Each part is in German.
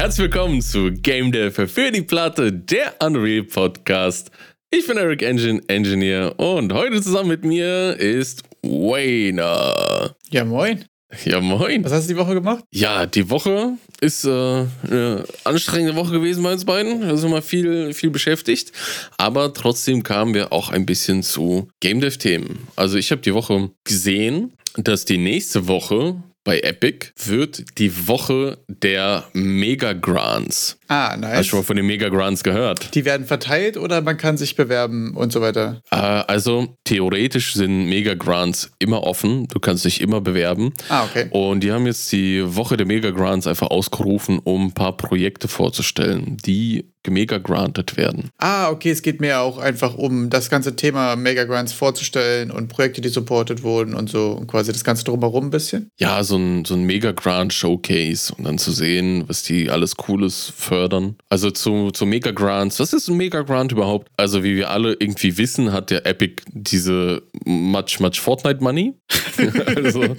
Herzlich willkommen zu Game Dev für die Platte, der Unreal Podcast. Ich bin Eric Engine Engineer und heute zusammen mit mir ist Wayner. Ja, moin. Ja, moin. Was hast du die Woche gemacht? Ja, die Woche ist äh, eine anstrengende Woche gewesen bei uns beiden. Wir sind mal viel, viel beschäftigt. Aber trotzdem kamen wir auch ein bisschen zu Game Dev-Themen. Also ich habe die Woche gesehen, dass die nächste Woche bei Epic wird die Woche der Mega Grants. Ah, nice. Hast du schon mal von den Mega Grants gehört? Die werden verteilt oder man kann sich bewerben und so weiter? Äh, also theoretisch sind Mega Grants immer offen. Du kannst dich immer bewerben. Ah, okay. Und die haben jetzt die Woche der Mega Grants einfach ausgerufen, um ein paar Projekte vorzustellen, die mega granted werden. Ah, okay, es geht mir auch einfach um das ganze Thema Mega Grants vorzustellen und Projekte, die supported wurden und so und quasi das Ganze drumherum ein bisschen. Ja, so ein, so ein Mega Grant Showcase und dann zu sehen, was die alles Cooles fördern. Also zu, zu Mega Grants. Was ist ein Mega Grant überhaupt? Also, wie wir alle irgendwie wissen, hat der Epic diese much, much Fortnite Money. also.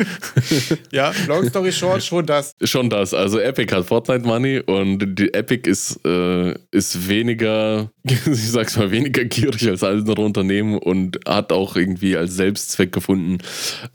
ja, long story short, schon das. Schon das. Also, Epic hat Fortnite Money und die Epic ist, äh, ist weniger, ich sag's mal, weniger gierig als andere Unternehmen und hat auch irgendwie als Selbstzweck gefunden,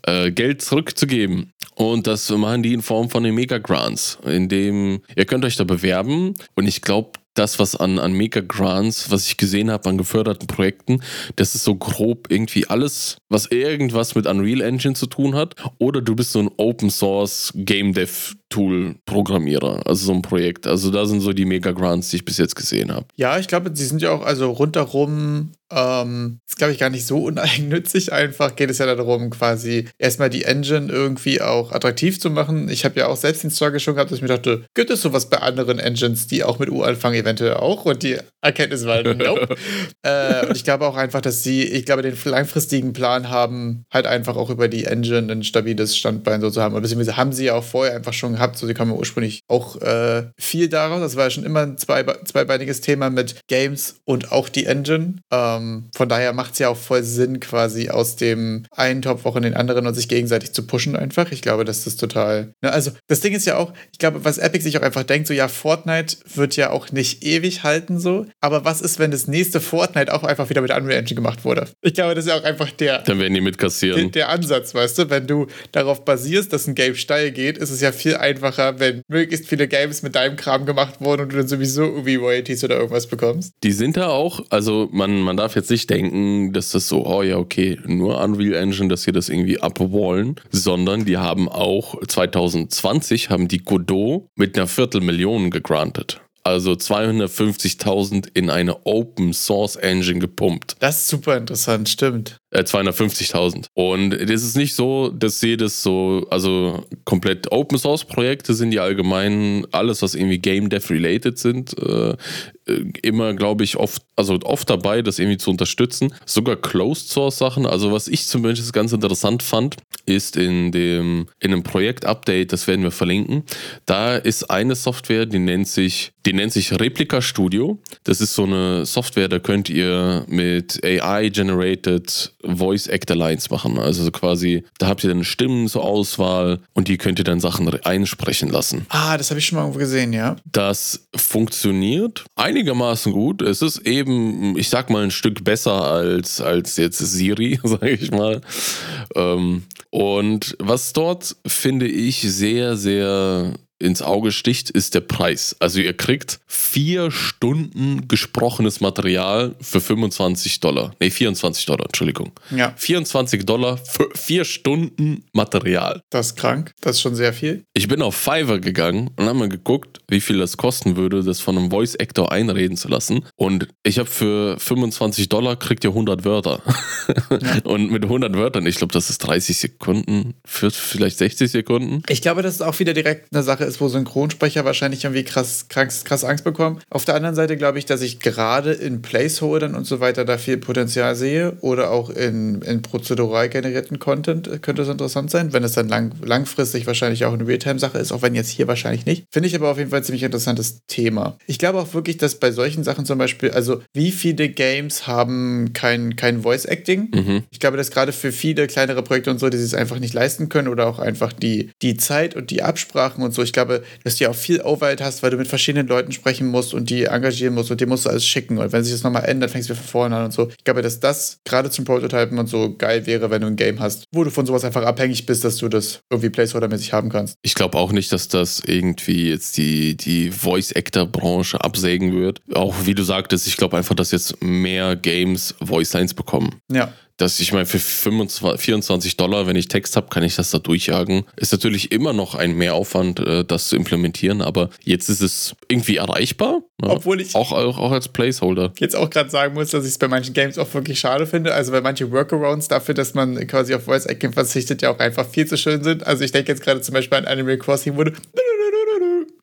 äh, Geld zurückzugeben. Und das machen die in Form von den Mega Grants, in dem ihr könnt euch da bewerben und ich glaube, das, was an, an Mega Grants, was ich gesehen habe an geförderten Projekten, das ist so grob irgendwie alles, was irgendwas mit Unreal Engine zu tun hat. Oder du bist so ein Open Source Game Dev Tool-Programmierer, also so ein Projekt. Also da sind so die Mega-Grants, die ich bis jetzt gesehen habe. Ja, ich glaube, sie sind ja auch also rundherum, ähm, ist glaube ich gar nicht so uneigennützig. Einfach geht es ja darum, quasi erstmal die Engine irgendwie auch attraktiv zu machen. Ich habe ja auch selbst den Struggle schon gehabt, dass ich mir dachte, gibt es sowas bei anderen Engines, die auch mit U anfangen, eventuell auch? Und die Erkenntnis war, nope. äh, und ich glaube auch einfach, dass sie, ich glaube, den langfristigen Plan haben, halt einfach auch über die Engine ein stabiles Standbein so zu haben. Und beziehungsweise haben sie ja auch vorher einfach schon gehabt. So, die kamen ursprünglich auch äh, viel daraus. Das war ja schon immer ein zwei, zweibeiniges Thema mit Games und auch die Engine. Ähm, von daher macht es ja auch voll Sinn, quasi aus dem einen Topf auch in den anderen und sich gegenseitig zu pushen einfach. Ich glaube, dass das total. Ne, also, das Ding ist ja auch, ich glaube, was Epic sich auch einfach denkt, so ja, Fortnite wird ja auch nicht ewig halten, so. Aber was ist, wenn das nächste Fortnite auch einfach wieder mit Unreal Engine gemacht wurde? Ich glaube, das ist ja auch einfach der. Dann werden die mitkassieren. Der, der Ansatz, weißt du, wenn du darauf basierst, dass ein Game steil geht, ist es ja viel einfacher einfacher, wenn möglichst viele Games mit deinem Kram gemacht wurden und du dann sowieso irgendwie Royalties oder irgendwas bekommst. Die sind da auch, also man, man darf jetzt nicht denken, dass das so, oh ja, okay, nur Unreal Engine, dass sie das irgendwie abwallen, sondern die haben auch 2020 haben die Godot mit einer Viertelmillion gegrantet also 250.000 in eine Open Source Engine gepumpt. Das ist super interessant, stimmt. Äh, 250.000. Und es ist nicht so, dass jedes so, also komplett Open Source Projekte sind die allgemein alles, was irgendwie Game Dev related sind, äh, äh, immer, glaube ich, oft, also oft dabei, das irgendwie zu unterstützen. Sogar Closed Source Sachen. Also was ich zum Beispiel ganz interessant fand, ist in dem, in einem Projekt-Update, das werden wir verlinken, da ist eine Software, die nennt sich, die nennt sich Replica Studio. Das ist so eine Software, da könnt ihr mit AI-generated Voice Actor Lines machen. Also quasi, da habt ihr dann Stimmen zur Auswahl und die könnt ihr dann Sachen einsprechen lassen. Ah, das habe ich schon mal irgendwo gesehen, ja. Das funktioniert einigermaßen gut. Es ist eben, ich sag mal, ein Stück besser als, als jetzt Siri, sage ich mal. Ähm, und was dort, finde ich, sehr, sehr ins Auge sticht, ist der Preis. Also ihr kriegt vier Stunden gesprochenes Material für 25 Dollar. Nee, 24 Dollar, Entschuldigung. Ja. 24 Dollar für vier Stunden Material. Das ist krank. Das ist schon sehr viel. Ich bin auf Fiverr gegangen und habe mal geguckt, wie viel das kosten würde, das von einem Voice Actor einreden zu lassen. Und ich habe für 25 Dollar kriegt ihr 100 Wörter. Ja. und mit 100 Wörtern, ich glaube, das ist 30 Sekunden, vielleicht 60 Sekunden. Ich glaube, das ist auch wieder direkt eine Sache ist, wo Synchronsprecher wahrscheinlich irgendwie krass, krass, krass Angst bekommen. Auf der anderen Seite glaube ich, dass ich gerade in Placeholdern und so weiter da viel Potenzial sehe oder auch in, in prozedural generierten Content könnte es interessant sein, wenn es dann lang, langfristig wahrscheinlich auch eine Realtime-Sache ist, auch wenn jetzt hier wahrscheinlich nicht. Finde ich aber auf jeden Fall ein ziemlich interessantes Thema. Ich glaube auch wirklich, dass bei solchen Sachen zum Beispiel, also wie viele Games haben kein, kein Voice-Acting? Mhm. Ich glaube, dass gerade für viele kleinere Projekte und so, die es einfach nicht leisten können oder auch einfach die, die Zeit und die Absprachen und so, ich glaube, dass du ja auch viel Overhead hast, weil du mit verschiedenen Leuten sprechen musst und die engagieren musst und die musst du alles schicken. Und wenn sich das nochmal ändert, fängst du wieder von vorne an und so. Ich glaube, dass das gerade zum Prototypen und so geil wäre, wenn du ein Game hast, wo du von sowas einfach abhängig bist, dass du das irgendwie Placeholder-mäßig haben kannst. Ich glaube auch nicht, dass das irgendwie jetzt die, die Voice-Actor-Branche absägen wird. Auch wie du sagtest, ich glaube einfach, dass jetzt mehr Games Voice-Lines bekommen. Ja dass ich meine, für 25, 24 Dollar, wenn ich Text habe, kann ich das da durchjagen. Ist natürlich immer noch ein Mehraufwand, äh, das zu implementieren, aber jetzt ist es irgendwie erreichbar. Ja. Obwohl ich auch, auch, auch als Placeholder. Jetzt auch gerade sagen muss, dass ich es bei manchen Games auch wirklich schade finde. Also weil manche Workarounds dafür, dass man quasi auf Voice Acting verzichtet, ja auch einfach viel zu schön sind. Also ich denke jetzt gerade zum Beispiel an Animal Crossing, wo du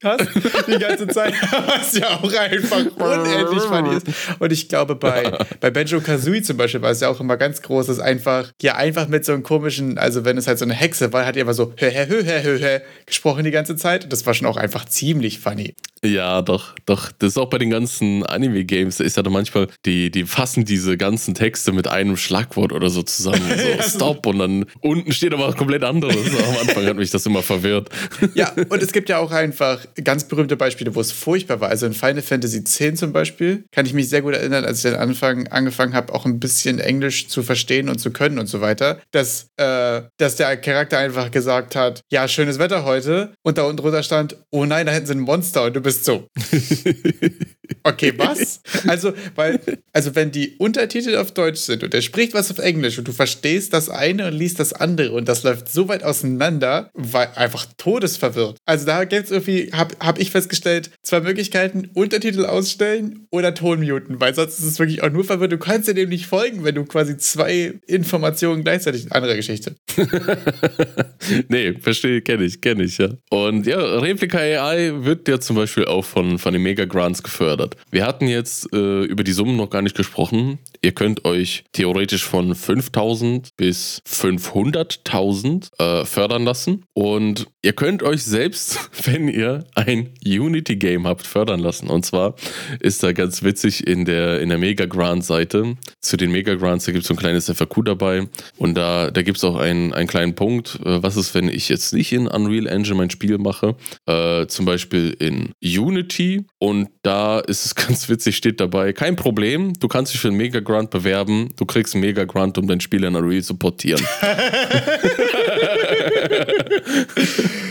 hast die ganze Zeit, was ja auch einfach unendlich funny ist. Und ich glaube, bei, bei Benjo Kazooie zum Beispiel war es ja auch immer ganz groß, dass einfach, ja, einfach mit so einem komischen, also wenn es halt so eine Hexe war, hat die immer so hö, hö, hö, hö, hö, gesprochen die ganze Zeit. Und das war schon auch einfach ziemlich funny. Ja, doch, doch. Das ist auch bei den ganzen Anime-Games, da ist ja dann manchmal, die, die fassen diese ganzen Texte mit einem Schlagwort oder so zusammen. So, Stop und dann unten steht aber was komplett anderes. Am Anfang hat mich das immer verwirrt. Ja, und es gibt ja auch einfach ganz berühmte Beispiele, wo es furchtbar war. Also in Final Fantasy X zum Beispiel kann ich mich sehr gut erinnern, als ich dann Anfang, angefangen habe, auch ein bisschen Englisch zu verstehen und zu können und so weiter, dass, äh, dass der Charakter einfach gesagt hat, ja, schönes Wetter heute und da unten drunter stand, oh nein, da hätten sie ein Monster und du bist so. Okay, was? Also, weil, also wenn die Untertitel auf Deutsch sind und er spricht was auf Englisch und du verstehst das eine und liest das andere und das läuft so weit auseinander, war einfach todesverwirrt. Also da gibt es irgendwie, habe hab ich festgestellt, zwei Möglichkeiten, Untertitel ausstellen oder Ton muten, weil sonst ist es wirklich auch nur verwirrt. Du kannst dir dem nicht folgen, wenn du quasi zwei Informationen gleichzeitig, andere Geschichte. nee, verstehe, kenne ich, kenne ich, ja. Und ja, Replika AI wird ja zum Beispiel auch von, von den Mega Grants gefördert. Wir hatten jetzt äh, über die Summen noch gar nicht gesprochen. Ihr könnt euch theoretisch von 5000 bis 500.000 äh, fördern lassen. Und ihr könnt euch selbst, wenn ihr ein Unity-Game habt, fördern lassen. Und zwar ist da ganz witzig in der, in der Mega Grant-Seite. Zu den Mega Grants, da gibt es so ein kleines FAQ dabei. Und da, da gibt es auch einen, einen kleinen Punkt. Äh, was ist, wenn ich jetzt nicht in Unreal Engine mein Spiel mache? Äh, zum Beispiel in Unity. Und da ist es ganz witzig, steht dabei, kein Problem, du kannst dich für einen Mega Grant bewerben, du kriegst einen Mega Grant, um dein Spiel in Unreal zu portieren.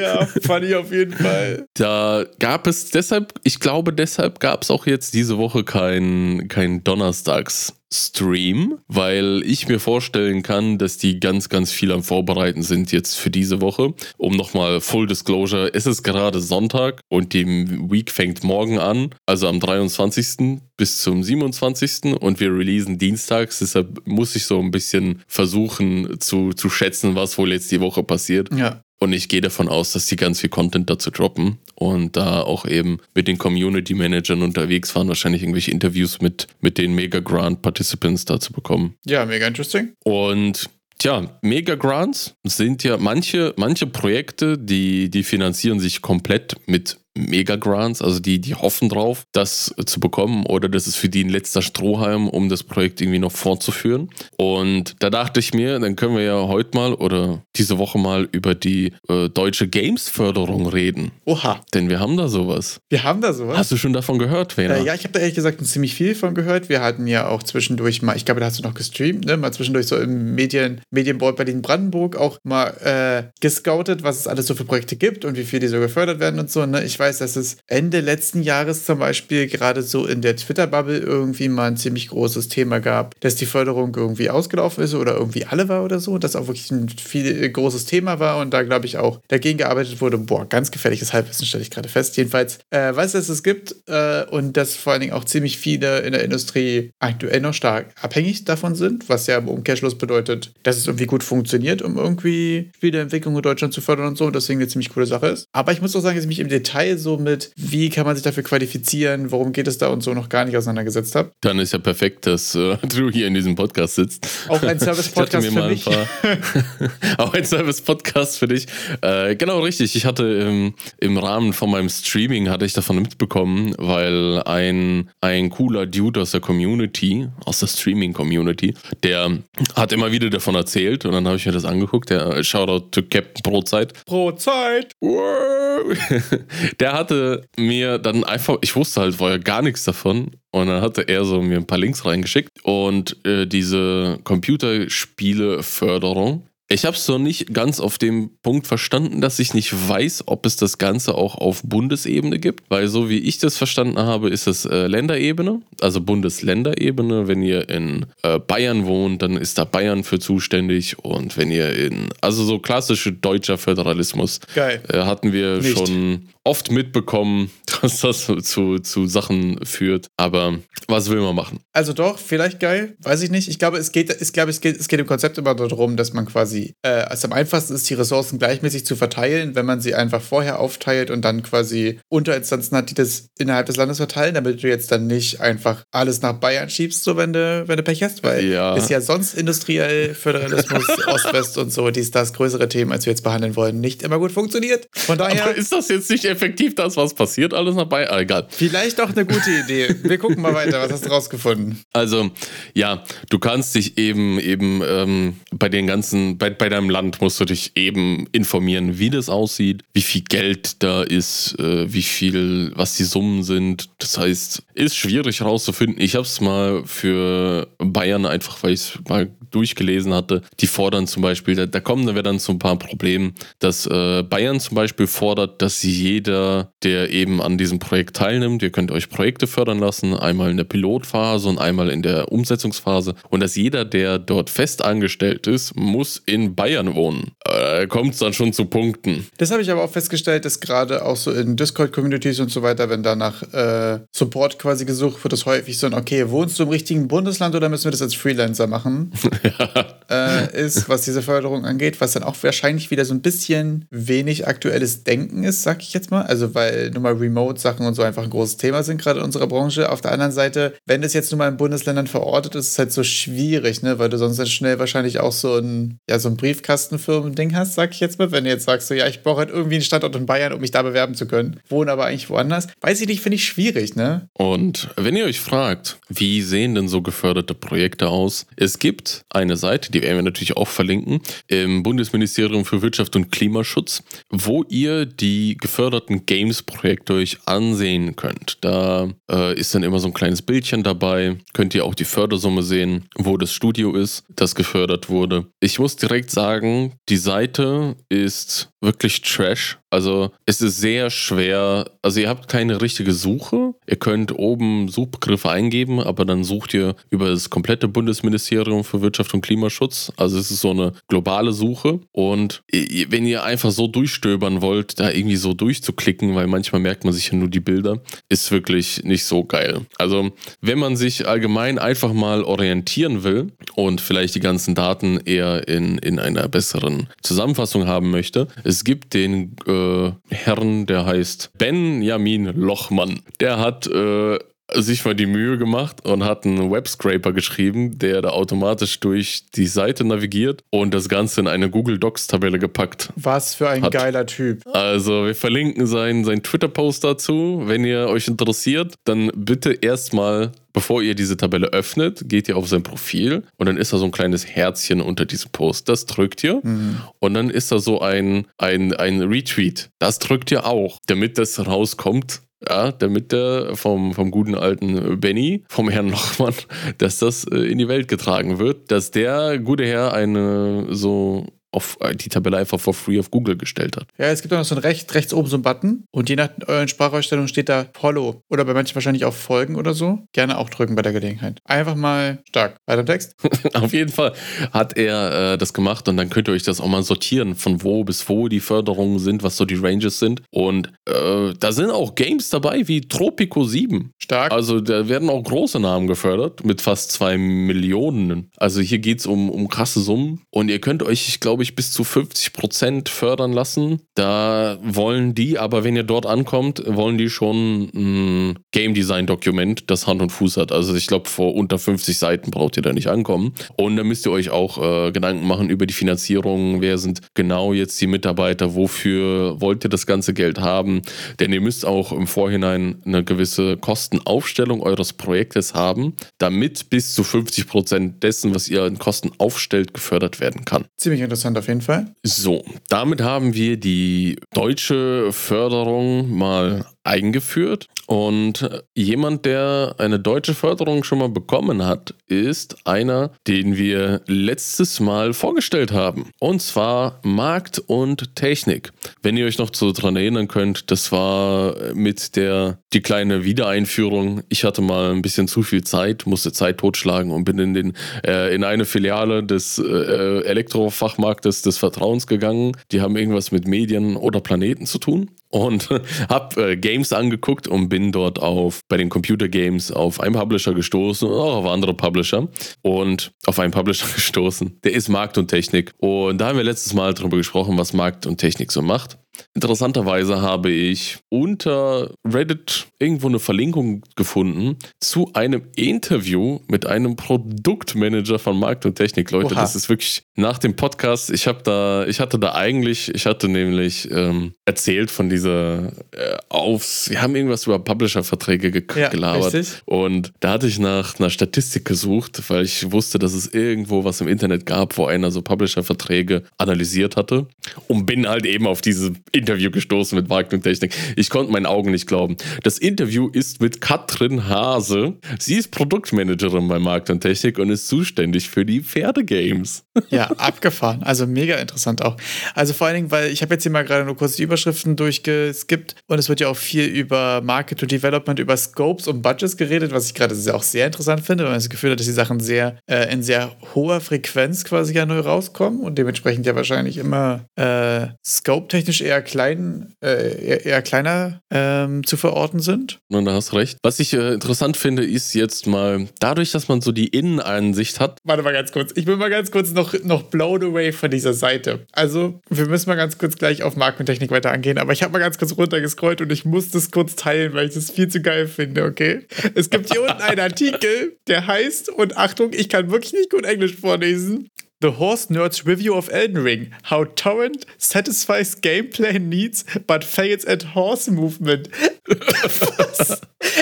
ja, fand ich auf jeden Fall. Da gab es deshalb, ich glaube, deshalb gab es auch jetzt diese Woche kein, kein Donnerstags Stream, weil ich mir vorstellen kann, dass die ganz, ganz viel am Vorbereiten sind jetzt für diese Woche. Um nochmal Full Disclosure, es ist gerade Sonntag und die Week fängt morgen an, also am 23. bis zum 27. und wir releasen dienstags. Deshalb muss ich so ein bisschen versuchen zu, zu schätzen, was wohl jetzt die Woche passiert. Ja. Und ich gehe davon aus, dass sie ganz viel Content dazu droppen und da auch eben mit den Community Managern unterwegs waren, wahrscheinlich irgendwelche Interviews mit, mit den Mega Grant Participants dazu bekommen. Ja, mega interesting. Und Tja, Mega Grants sind ja manche, manche Projekte, die, die finanzieren sich komplett mit Mega-Grants, also die, die hoffen drauf, das zu bekommen oder das ist für die ein letzter Strohhalm, um das Projekt irgendwie noch fortzuführen. Und da dachte ich mir, dann können wir ja heute mal oder diese Woche mal über die äh, deutsche Games-Förderung reden. Oha. Denn wir haben da sowas. Wir haben da sowas. Hast du schon davon gehört, Werner? Äh, ja, ich habe da ehrlich gesagt ziemlich viel von gehört. Wir hatten ja auch zwischendurch mal, ich glaube, da hast du noch gestreamt, ne? mal zwischendurch so im Medien, Medienboard Berlin-Brandenburg auch mal äh, gescoutet, was es alles so für Projekte gibt und wie viel die so gefördert werden und so. Ne? Ich weiß, dass es Ende letzten Jahres zum Beispiel gerade so in der Twitter-Bubble irgendwie mal ein ziemlich großes Thema gab, dass die Förderung irgendwie ausgelaufen ist oder irgendwie alle war oder so, dass auch wirklich ein viel großes Thema war und da glaube ich auch dagegen gearbeitet wurde. Boah, ganz gefährliches Halbwissen stelle ich gerade fest. Jedenfalls äh, weiß, dass es gibt äh, und dass vor allen Dingen auch ziemlich viele in der Industrie aktuell noch stark abhängig davon sind, was ja im Umkehrschluss bedeutet, dass es irgendwie gut funktioniert, um irgendwie Spieleentwicklung in Deutschland zu fördern und so, deswegen eine ziemlich coole Sache ist. Aber ich muss auch sagen, dass ich mich im Detail so mit, wie kann man sich dafür qualifizieren, worum geht es da und so noch gar nicht auseinandergesetzt habe. Dann ist ja perfekt, dass äh, du hier in diesem Podcast sitzt. Auch ein Service-Podcast für mich. auch ein Service-Podcast für dich. Äh, genau, richtig. Ich hatte im, im Rahmen von meinem Streaming hatte ich davon mitbekommen, weil ein, ein cooler Dude aus der Community, aus der Streaming-Community, der hat immer wieder davon erzählt und dann habe ich mir das angeguckt. Der Shoutout to Captain Brotzeit. Brotzeit! Der hatte mir dann einfach, ich wusste halt vorher gar nichts davon und dann hatte er so mir ein paar Links reingeschickt und äh, diese Computerspiele-Förderung ich habe es noch nicht ganz auf dem Punkt verstanden, dass ich nicht weiß, ob es das Ganze auch auf Bundesebene gibt, weil so wie ich das verstanden habe, ist es äh, Länderebene, also Bundesländerebene. Wenn ihr in äh, Bayern wohnt, dann ist da Bayern für zuständig und wenn ihr in, also so klassische deutscher Föderalismus, Geil. Äh, hatten wir nicht. schon oft mitbekommen, dass das zu, zu Sachen führt. Aber was will man machen? Also doch, vielleicht geil, weiß ich nicht. Ich glaube, es geht, ich glaube, es geht, es geht im Konzept immer darum, dass man quasi, äh, es am einfachsten ist, die Ressourcen gleichmäßig zu verteilen, wenn man sie einfach vorher aufteilt und dann quasi Unterinstanzen hat, die das innerhalb des Landes verteilen, damit du jetzt dann nicht einfach alles nach Bayern schiebst, so wenn du, wenn du Pech hast, weil ja. ist ja sonst industriell, Föderalismus, Ost-West und so, dies, das größere Themen, als wir jetzt behandeln wollen, nicht immer gut funktioniert. Von daher. Aber ist das jetzt nicht effektiv das, was passiert, alles noch bei? Ah, egal. Vielleicht auch eine gute Idee. Wir gucken mal weiter. Was hast du rausgefunden? Also, ja, du kannst dich eben, eben ähm, bei den ganzen, bei, bei deinem Land musst du dich eben informieren, wie das aussieht, wie viel Geld da ist, äh, wie viel, was die Summen sind. Das heißt, ist schwierig herauszufinden. Ich habe es mal für Bayern einfach, weil ich es mal durchgelesen hatte. Die fordern zum Beispiel, da, da kommen wir dann zu ein paar Problemen, dass äh, Bayern zum Beispiel fordert, dass jeder, der eben an diesem Projekt teilnimmt, ihr könnt euch Projekte fördern lassen, einmal in der Pilotphase und einmal in der Umsetzungsphase und dass jeder, der dort fest angestellt ist, muss in Bayern wohnen. Äh, kommt es dann schon zu Punkten. Das habe ich aber auch festgestellt, dass gerade auch so in Discord-Communities und so weiter, wenn danach äh, Support quasi gesucht wird, ist häufig so ein, okay, wohnst du im richtigen Bundesland oder müssen wir das als Freelancer machen? äh, ist, was diese Förderung angeht, was dann auch wahrscheinlich wieder so ein bisschen wenig aktuelles Denken ist, sag ich jetzt mal. Also, weil nun mal Remote-Sachen und so einfach ein großes Thema sind, gerade in unserer Branche. Auf der anderen Seite, wenn das jetzt nun mal in Bundesländern verortet ist, ist es halt so schwierig, ne? weil du sonst dann schnell wahrscheinlich auch so ein, ja, so ein Briefkastenfirmen-Ding hast, sag ich jetzt mal. Wenn du jetzt sagst, so, ja, ich brauche halt irgendwie einen Standort in Bayern, um mich da bewerben zu können, wohne aber eigentlich woanders. Weiß ich nicht, finde ich schwierig, ne? Und wenn ihr euch fragt, wie sehen denn so geförderte Projekte aus? Es gibt eine Seite, die werden wir natürlich auch verlinken, im Bundesministerium für Wirtschaft und Klimaschutz, wo ihr die geförderten Games-Projekte euch ansehen könnt. Da äh, ist dann immer so ein kleines Bildchen dabei. Könnt ihr auch die Fördersumme sehen, wo das Studio ist, das gefördert wurde. Ich muss direkt sagen, die Seite ist wirklich Trash. Also es ist sehr schwer. Also ihr habt keine richtige Suche. Ihr könnt oben Suchbegriffe eingeben, aber dann sucht ihr über das komplette Bundesministerium für Wirtschaft und Klimaschutz. Also es ist so eine globale Suche. Und wenn ihr einfach so durchstöbern wollt, da irgendwie so durchzuklicken, weil manchmal merkt man sich ja nur die Bilder, ist wirklich nicht so geil. Also wenn man sich allgemein einfach mal orientieren will und vielleicht die ganzen Daten eher in, in einer besseren Zusammenfassung haben möchte, es gibt den äh, Herrn, der heißt Benjamin Lochmann. Der hat äh, sich mal die Mühe gemacht und hat einen Webscraper geschrieben, der da automatisch durch die Seite navigiert und das Ganze in eine Google Docs Tabelle gepackt. Was für ein hat. geiler Typ. Also wir verlinken seinen, seinen Twitter-Post dazu. Wenn ihr euch interessiert, dann bitte erstmal bevor ihr diese Tabelle öffnet, geht ihr auf sein Profil und dann ist da so ein kleines Herzchen unter diesem Post. Das drückt ihr mhm. und dann ist da so ein, ein, ein Retweet. Das drückt ihr auch, damit das rauskommt. Ja, damit der vom, vom guten alten Benny, vom Herrn Lochmann, dass das äh, in die Welt getragen wird, dass der gute Herr eine so auf äh, die Tabelle einfach for free auf Google gestellt hat. Ja, es gibt auch noch so ein recht, rechts oben so einen Button und je nach euren Sprachausstellung steht da Follow oder bei manchen wahrscheinlich auch Folgen oder so. Gerne auch drücken bei der Gelegenheit. Einfach mal stark. Weiter im Text. auf jeden Fall hat er äh, das gemacht und dann könnt ihr euch das auch mal sortieren, von wo bis wo die Förderungen sind, was so die Ranges sind. Und äh, da sind auch Games dabei wie Tropico 7. Stark. Also da werden auch große Namen gefördert mit fast zwei Millionen. Also hier geht es um, um krasse Summen und ihr könnt euch, ich glaube, glaube ich, bis zu 50 Prozent fördern lassen. Da wollen die, aber wenn ihr dort ankommt, wollen die schon ein Game Design Dokument, das Hand und Fuß hat. Also ich glaube, vor unter 50 Seiten braucht ihr da nicht ankommen. Und da müsst ihr euch auch äh, Gedanken machen über die Finanzierung. Wer sind genau jetzt die Mitarbeiter? Wofür wollt ihr das ganze Geld haben? Denn ihr müsst auch im Vorhinein eine gewisse Kostenaufstellung eures Projektes haben, damit bis zu 50 Prozent dessen, was ihr in Kosten aufstellt, gefördert werden kann. Ziemlich interessant auf jeden Fall. So, damit haben wir die deutsche Förderung mal eingeführt. Und jemand, der eine deutsche Förderung schon mal bekommen hat, ist einer, den wir letztes Mal vorgestellt haben. Und zwar Markt und Technik. Wenn ihr euch noch so dran erinnern könnt, das war mit der die kleine Wiedereinführung. Ich hatte mal ein bisschen zu viel Zeit, musste Zeit totschlagen und bin in den äh, in eine Filiale des äh, Elektrofachmarktes des Vertrauens gegangen. Die haben irgendwas mit Medien oder Planeten zu tun und habe äh, Games angeguckt und bin dort auf bei den Computer Games auf einen Publisher gestoßen und auch auf andere Publisher und auf einen Publisher gestoßen. Der ist Markt und Technik und da haben wir letztes Mal darüber gesprochen, was Markt und Technik so macht. Interessanterweise habe ich unter Reddit irgendwo eine Verlinkung gefunden zu einem Interview mit einem Produktmanager von Markt und Technik. Leute, Oha. das ist wirklich nach dem Podcast. Ich habe da, ich hatte da eigentlich, ich hatte nämlich ähm, erzählt von dieser äh, aufs, wir haben irgendwas über Publisher-Verträge ge ja, gelabert. Richtig. Und da hatte ich nach einer Statistik gesucht, weil ich wusste, dass es irgendwo was im Internet gab, wo einer so Publisher-Verträge analysiert hatte. Und bin halt eben auf diese Interview gestoßen mit Markt und Technik. Ich konnte meinen Augen nicht glauben. Das Interview ist mit Katrin Hase. Sie ist Produktmanagerin bei Markt und Technik und ist zuständig für die Pferdegames. Ja, abgefahren. Also mega interessant auch. Also vor allen Dingen, weil ich habe jetzt hier mal gerade nur kurz die Überschriften durchgeskippt und es wird ja auch viel über Market und Development, über Scopes und Budgets geredet, was ich gerade auch sehr interessant finde, weil man das Gefühl hat, dass die Sachen sehr äh, in sehr hoher Frequenz quasi ja neu rauskommen und dementsprechend ja wahrscheinlich immer äh, scope-technisch eher klein, äh, eher, eher, kleiner ähm, zu verorten sind. Und da hast recht. Was ich äh, interessant finde, ist jetzt mal, dadurch, dass man so die Innenansicht hat. Warte mal ganz kurz. Ich bin mal ganz kurz noch, noch blown away von dieser Seite. Also, wir müssen mal ganz kurz gleich auf Markt und Technik weiter angehen, aber ich habe mal ganz kurz runtergescrollt und ich muss das kurz teilen, weil ich das viel zu geil finde, okay? Es gibt hier unten einen Artikel, der heißt, und Achtung, ich kann wirklich nicht gut Englisch vorlesen, The Horse Nerds Review of Elden Ring. How Torrent satisfies gameplay needs but fails at horse movement.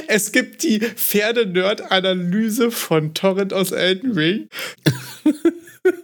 es gibt die Pferde-Nerd-Analyse von Torrent aus Elden Ring.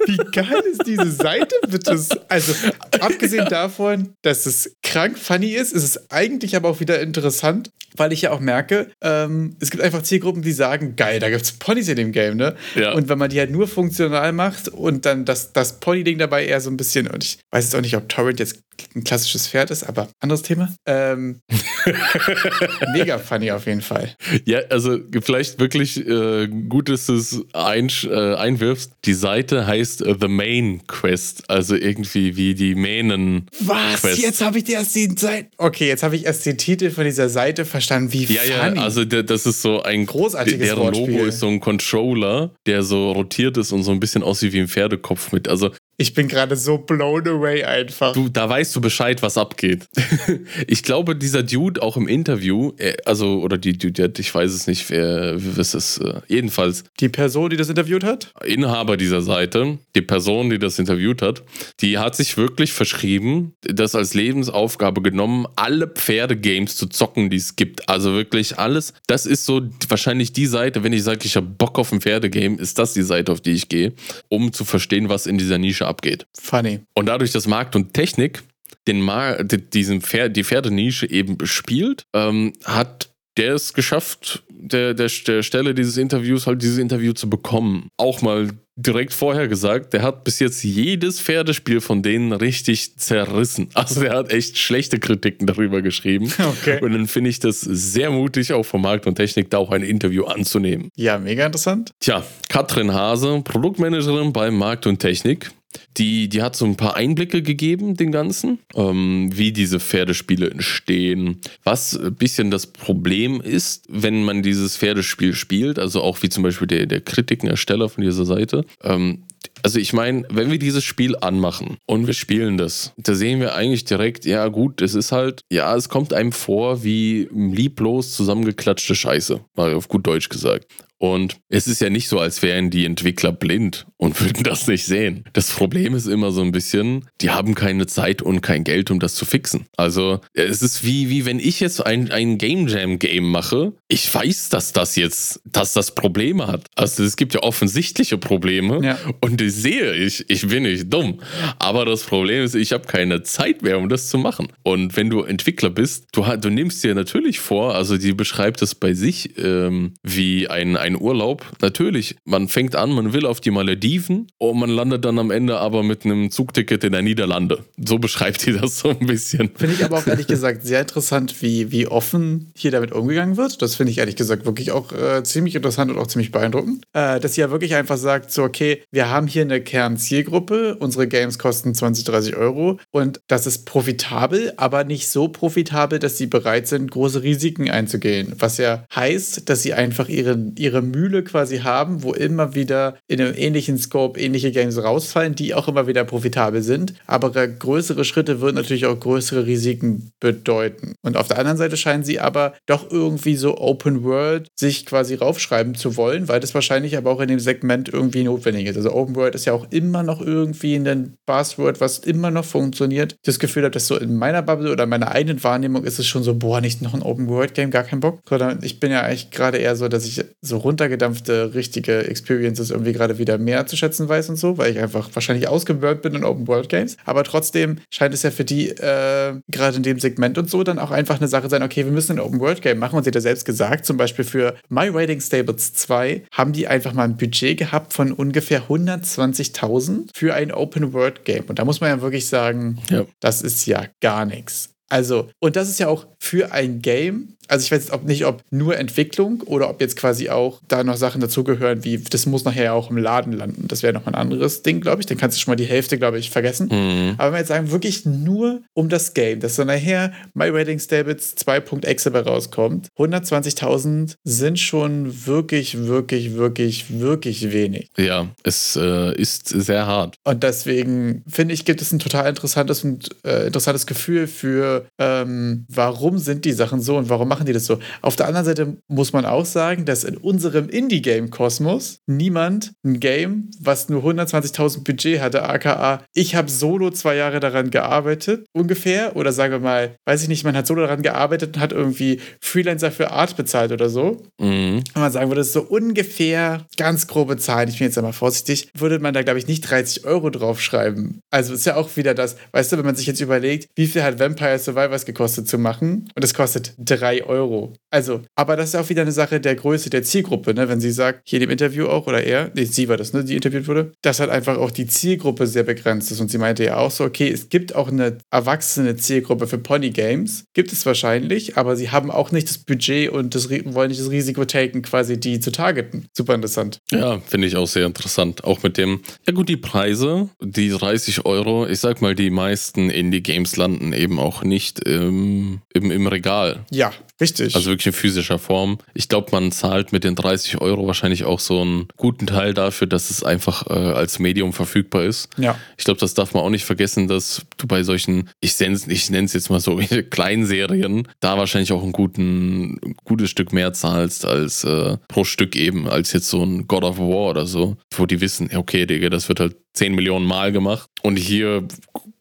Wie geil ist diese Seite bitte? Also, abgesehen davon, dass es krank funny ist, ist es eigentlich aber auch wieder interessant, weil ich ja auch merke, ähm, es gibt einfach Zielgruppen, die sagen, geil, da gibt es Ponys in dem Game, ne? Ja. Und wenn man die halt nur funktional macht und dann das, das Pony-Ding dabei eher so ein bisschen, und ich weiß jetzt auch nicht, ob Torrent jetzt ein klassisches Pferd ist, aber anderes Thema. Ähm, mega funny auf jeden Fall. Ja, also vielleicht wirklich äh, gut, dass du es ein, äh, einwirfst. Die Seite heißt uh, The Main Quest, also irgendwie wie die Mähnen. Was? Quest. Jetzt habe ich erst die Seite. Okay, jetzt habe ich erst den Titel von dieser Seite verstanden. Wie ja, funny. Ja, also das ist so ein großartiges deren Wortspiel. Logo ist so ein Controller, der so rotiert ist und so ein bisschen aussieht wie ein Pferdekopf mit. Also ich bin gerade so blown away einfach. Du, da weißt du Bescheid, was abgeht. ich glaube, dieser Dude auch im Interview, äh, also, oder die Dude, ich weiß es nicht, wer, was ist es, jedenfalls. Die Person, die das interviewt hat? Inhaber dieser Seite, die Person, die das interviewt hat, die hat sich wirklich verschrieben, das als Lebensaufgabe genommen, alle Pferdegames zu zocken, die es gibt. Also wirklich alles. Das ist so wahrscheinlich die Seite, wenn ich sage, ich habe Bock auf ein Pferdegame, ist das die Seite, auf die ich gehe, um zu verstehen, was in dieser Nische abgeht. Funny. Und dadurch, dass Markt und Technik den Mar diesen Pferd die Pferdenische eben bespielt, ähm, hat der es geschafft, der, der, der Stelle dieses Interviews halt dieses Interview zu bekommen. Auch mal direkt vorher gesagt, der hat bis jetzt jedes Pferdespiel von denen richtig zerrissen. Also der hat echt schlechte Kritiken darüber geschrieben. Okay. Und dann finde ich das sehr mutig, auch von Markt und Technik da auch ein Interview anzunehmen. Ja, mega interessant. Tja, Katrin Hase, Produktmanagerin bei Markt und Technik. Die, die hat so ein paar Einblicke gegeben, den Ganzen, ähm, wie diese Pferdespiele entstehen. Was ein bisschen das Problem ist, wenn man dieses Pferdespiel spielt, also auch wie zum Beispiel der, der Kritikenersteller von dieser Seite. Ähm, Also ich meine, wenn wir dieses Spiel anmachen und wir spielen das, da sehen wir eigentlich direkt, ja gut, es ist halt, ja, es kommt einem vor wie lieblos zusammengeklatschte Scheiße, mal auf gut Deutsch gesagt. Und es ist ja nicht so, als wären die Entwickler blind und würden das nicht sehen. Das Problem ist immer so ein bisschen, die haben keine Zeit und kein Geld, um das zu fixen. Also es ist wie, wie wenn ich jetzt ein, ein Game Jam Game mache. Ich weiß, dass das jetzt, dass das Probleme hat. Also es gibt ja offensichtliche Probleme ja. und die sehe ich. Ich bin nicht dumm. Aber das Problem ist, ich habe keine Zeit mehr, um das zu machen. Und wenn du Entwickler bist, du, du nimmst dir natürlich vor, also die beschreibt es bei sich ähm, wie ein, ein ein Urlaub. Natürlich, man fängt an, man will auf die Malediven und man landet dann am Ende aber mit einem Zugticket in der Niederlande. So beschreibt sie das so ein bisschen. Finde ich aber auch ehrlich gesagt sehr interessant, wie, wie offen hier damit umgegangen wird. Das finde ich ehrlich gesagt wirklich auch äh, ziemlich interessant und auch ziemlich beeindruckend. Äh, dass sie ja wirklich einfach sagt, so okay, wir haben hier eine Kernzielgruppe, unsere Games kosten 20, 30 Euro und das ist profitabel, aber nicht so profitabel, dass sie bereit sind, große Risiken einzugehen. Was ja heißt, dass sie einfach ihre, ihre Mühle quasi haben, wo immer wieder in einem ähnlichen Scope ähnliche Games rausfallen, die auch immer wieder profitabel sind. Aber größere Schritte würden natürlich auch größere Risiken bedeuten. Und auf der anderen Seite scheinen sie aber doch irgendwie so Open World sich quasi raufschreiben zu wollen, weil das wahrscheinlich aber auch in dem Segment irgendwie notwendig ist. Also Open World ist ja auch immer noch irgendwie ein Buzzword, was immer noch funktioniert. Das Gefühl habe, dass so in meiner Bubble oder meiner eigenen Wahrnehmung ist es schon so, boah, nicht noch ein Open World Game, gar kein Bock. Sondern ich bin ja eigentlich gerade eher so, dass ich so runtergedampfte, richtige Experiences irgendwie gerade wieder mehr zu schätzen weiß und so, weil ich einfach wahrscheinlich ausgeburnt bin in Open World Games. Aber trotzdem scheint es ja für die äh, gerade in dem Segment und so dann auch einfach eine Sache sein, okay, wir müssen ein Open World Game machen. Und sie hat ja selbst gesagt, zum Beispiel für My Rating Stables 2 haben die einfach mal ein Budget gehabt von ungefähr 120.000 für ein Open World Game. Und da muss man ja wirklich sagen, ja. das ist ja gar nichts. Also, und das ist ja auch für ein Game, also ich weiß jetzt nicht, ob nur Entwicklung oder ob jetzt quasi auch da noch Sachen dazugehören, wie das muss nachher auch im Laden landen. Das wäre nochmal ein anderes Ding, glaube ich. Dann kannst du schon mal die Hälfte, glaube ich, vergessen. Mhm. Aber wenn wir jetzt sagen, wirklich nur um das Game, dass dann nachher My Rating Stables 2.exe dabei rauskommt, 120.000 sind schon wirklich, wirklich, wirklich, wirklich wenig. Ja, es äh, ist sehr hart. Und deswegen finde ich, gibt es ein total interessantes und äh, interessantes Gefühl für, ähm, warum sind die Sachen so und warum machen die das so? Auf der anderen Seite muss man auch sagen, dass in unserem Indie-Game-Kosmos niemand ein Game, was nur 120.000 Budget hatte, aka ich habe solo zwei Jahre daran gearbeitet, ungefähr, oder sagen wir mal, weiß ich nicht, man hat solo daran gearbeitet und hat irgendwie Freelancer für Art bezahlt oder so. Mhm. Wenn man sagen würde, das ist so ungefähr ganz grobe Zahlen, ich bin jetzt einmal vorsichtig, würde man da, glaube ich, nicht 30 Euro draufschreiben. Also ist ja auch wieder das, weißt du, wenn man sich jetzt überlegt, wie viel hat Vampire Survivors gekostet zu machen und es kostet 3 Euro. Also, aber das ist auch wieder eine Sache der Größe der Zielgruppe, ne? Wenn sie sagt, hier im Interview auch, oder er, nee, sie war das, ne, die interviewt wurde, dass halt einfach auch die Zielgruppe sehr begrenzt ist. Und sie meinte ja auch so, okay, es gibt auch eine erwachsene Zielgruppe für Pony Games. Gibt es wahrscheinlich, aber sie haben auch nicht das Budget und das, wollen nicht das Risiko taken, quasi die zu targeten. Super interessant. Ja, finde ich auch sehr interessant. Auch mit dem, ja gut, die Preise, die 30 Euro, ich sag mal, die meisten Indie-Games landen eben auch nicht im, im, im Regal. Ja, richtig. Also wirklich in physischer Form. Ich glaube, man zahlt mit den 30 Euro wahrscheinlich auch so einen guten Teil dafür, dass es einfach äh, als Medium verfügbar ist. Ja. Ich glaube, das darf man auch nicht vergessen, dass du bei solchen, ich, ich nenne es jetzt mal so, kleinen Serien, da wahrscheinlich auch ein guten, gutes Stück mehr zahlst als äh, pro Stück eben, als jetzt so ein God of War oder so, wo die wissen, okay, Digga, das wird halt 10 Millionen Mal gemacht. Und hier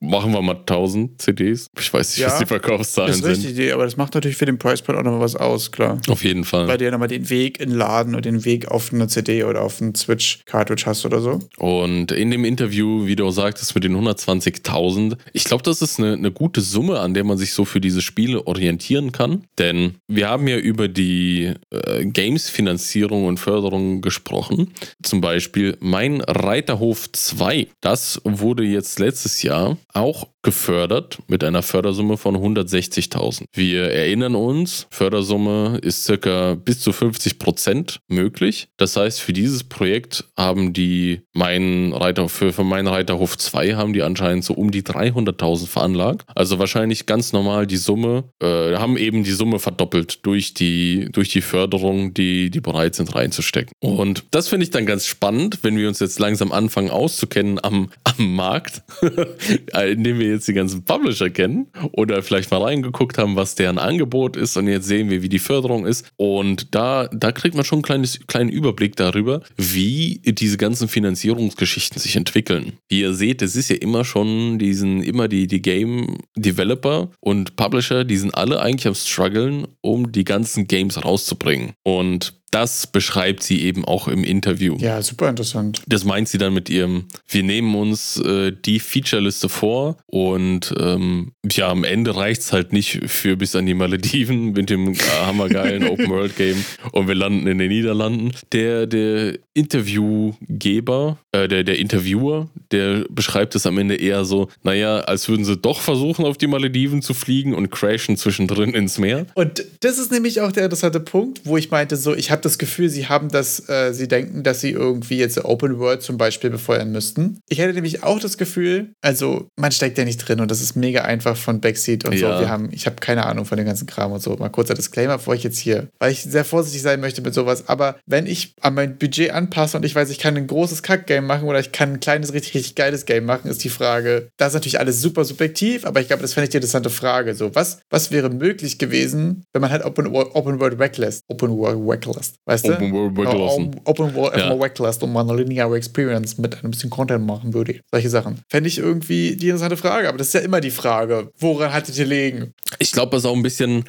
machen wir mal 1000 CDs. Ich weiß nicht, ja, was die Verkaufszahlen sind. Das ist richtig, aber das macht natürlich für den Price Point auch noch was aus, klar. Auf jeden Fall. Weil du ja nochmal den Weg in den Laden und den Weg auf eine CD oder auf einen Switch-Cartridge hast oder so. Und in dem Interview, wie du auch sagtest, mit den 120.000, ich glaube, das ist eine, eine gute Summe, an der man sich so für diese Spiele orientieren kann. Denn wir haben ja über die äh, Games-Finanzierung und Förderung gesprochen. Zum Beispiel mein Reiterhof 2, das wurde jetzt letztes Jahr auch gefördert mit einer Fördersumme von 160.000. Wir erinnern uns, Fördersumme ist circa bis zu 50 Prozent möglich. Das heißt, für dieses Projekt haben die meinen Reiter, für, für meinen Reiterhof 2 haben die anscheinend so um die 300.000 veranlagt. Also wahrscheinlich ganz normal die Summe, äh, haben eben die Summe verdoppelt durch die, durch die Förderung, die, die bereit sind reinzustecken. Und das finde ich dann ganz spannend, wenn wir uns jetzt langsam anfangen auszukennen am, am Markt, indem wir jetzt die ganzen Publisher kennen oder vielleicht mal reingeguckt haben, was deren Angebot ist und jetzt sehen wir, wie die Förderung ist. Und da, da kriegt man schon einen kleines, kleinen Überblick darüber, wie diese ganzen Finanzierungsgeschichten sich entwickeln. Wie ihr seht, es ist ja immer schon diesen, immer die, die Game Developer und Publisher, die sind alle eigentlich am struggeln, um die ganzen Games rauszubringen. Und das beschreibt sie eben auch im Interview. Ja, super interessant. Das meint sie dann mit ihrem, wir nehmen uns äh, die Featureliste vor und ähm, ja, am Ende reicht es halt nicht für bis an die Malediven mit dem hammergeilen Open-World-Game und wir landen in den Niederlanden. Der, der Interviewgeber, äh, der, der Interviewer, der beschreibt es am Ende eher so, naja, als würden sie doch versuchen, auf die Malediven zu fliegen und crashen zwischendrin ins Meer. Und das ist nämlich auch der interessante Punkt, wo ich meinte, so, ich habe das Gefühl, sie haben das, äh, sie denken, dass sie irgendwie jetzt Open World zum Beispiel befeuern müssten. Ich hätte nämlich auch das Gefühl, also man steckt ja nicht drin und das ist mega einfach von Backseat und ja. so. Wir haben, ich habe keine Ahnung von dem ganzen Kram und so. Mal kurzer Disclaimer, bevor ich jetzt hier, weil ich sehr vorsichtig sein möchte mit sowas. Aber wenn ich an mein Budget anpasse und ich weiß, ich kann ein großes Kack-Game machen oder ich kann ein kleines, richtig, richtig geiles Game machen, ist die Frage, das ist natürlich alles super subjektiv, aber ich glaube, das fände ich die interessante Frage. So, was, was wäre möglich gewesen, wenn man halt Open, Open World weglässt? Open World weglässt. Weißt Open du? World weglassen. Open World ja. weglässt und man eine lineare Experience mit ein bisschen Content machen würde. Solche Sachen. Fände ich irgendwie die interessante Frage. Aber das ist ja immer die Frage, woran hattet ihr legen? Ich glaube, das ist auch ein bisschen,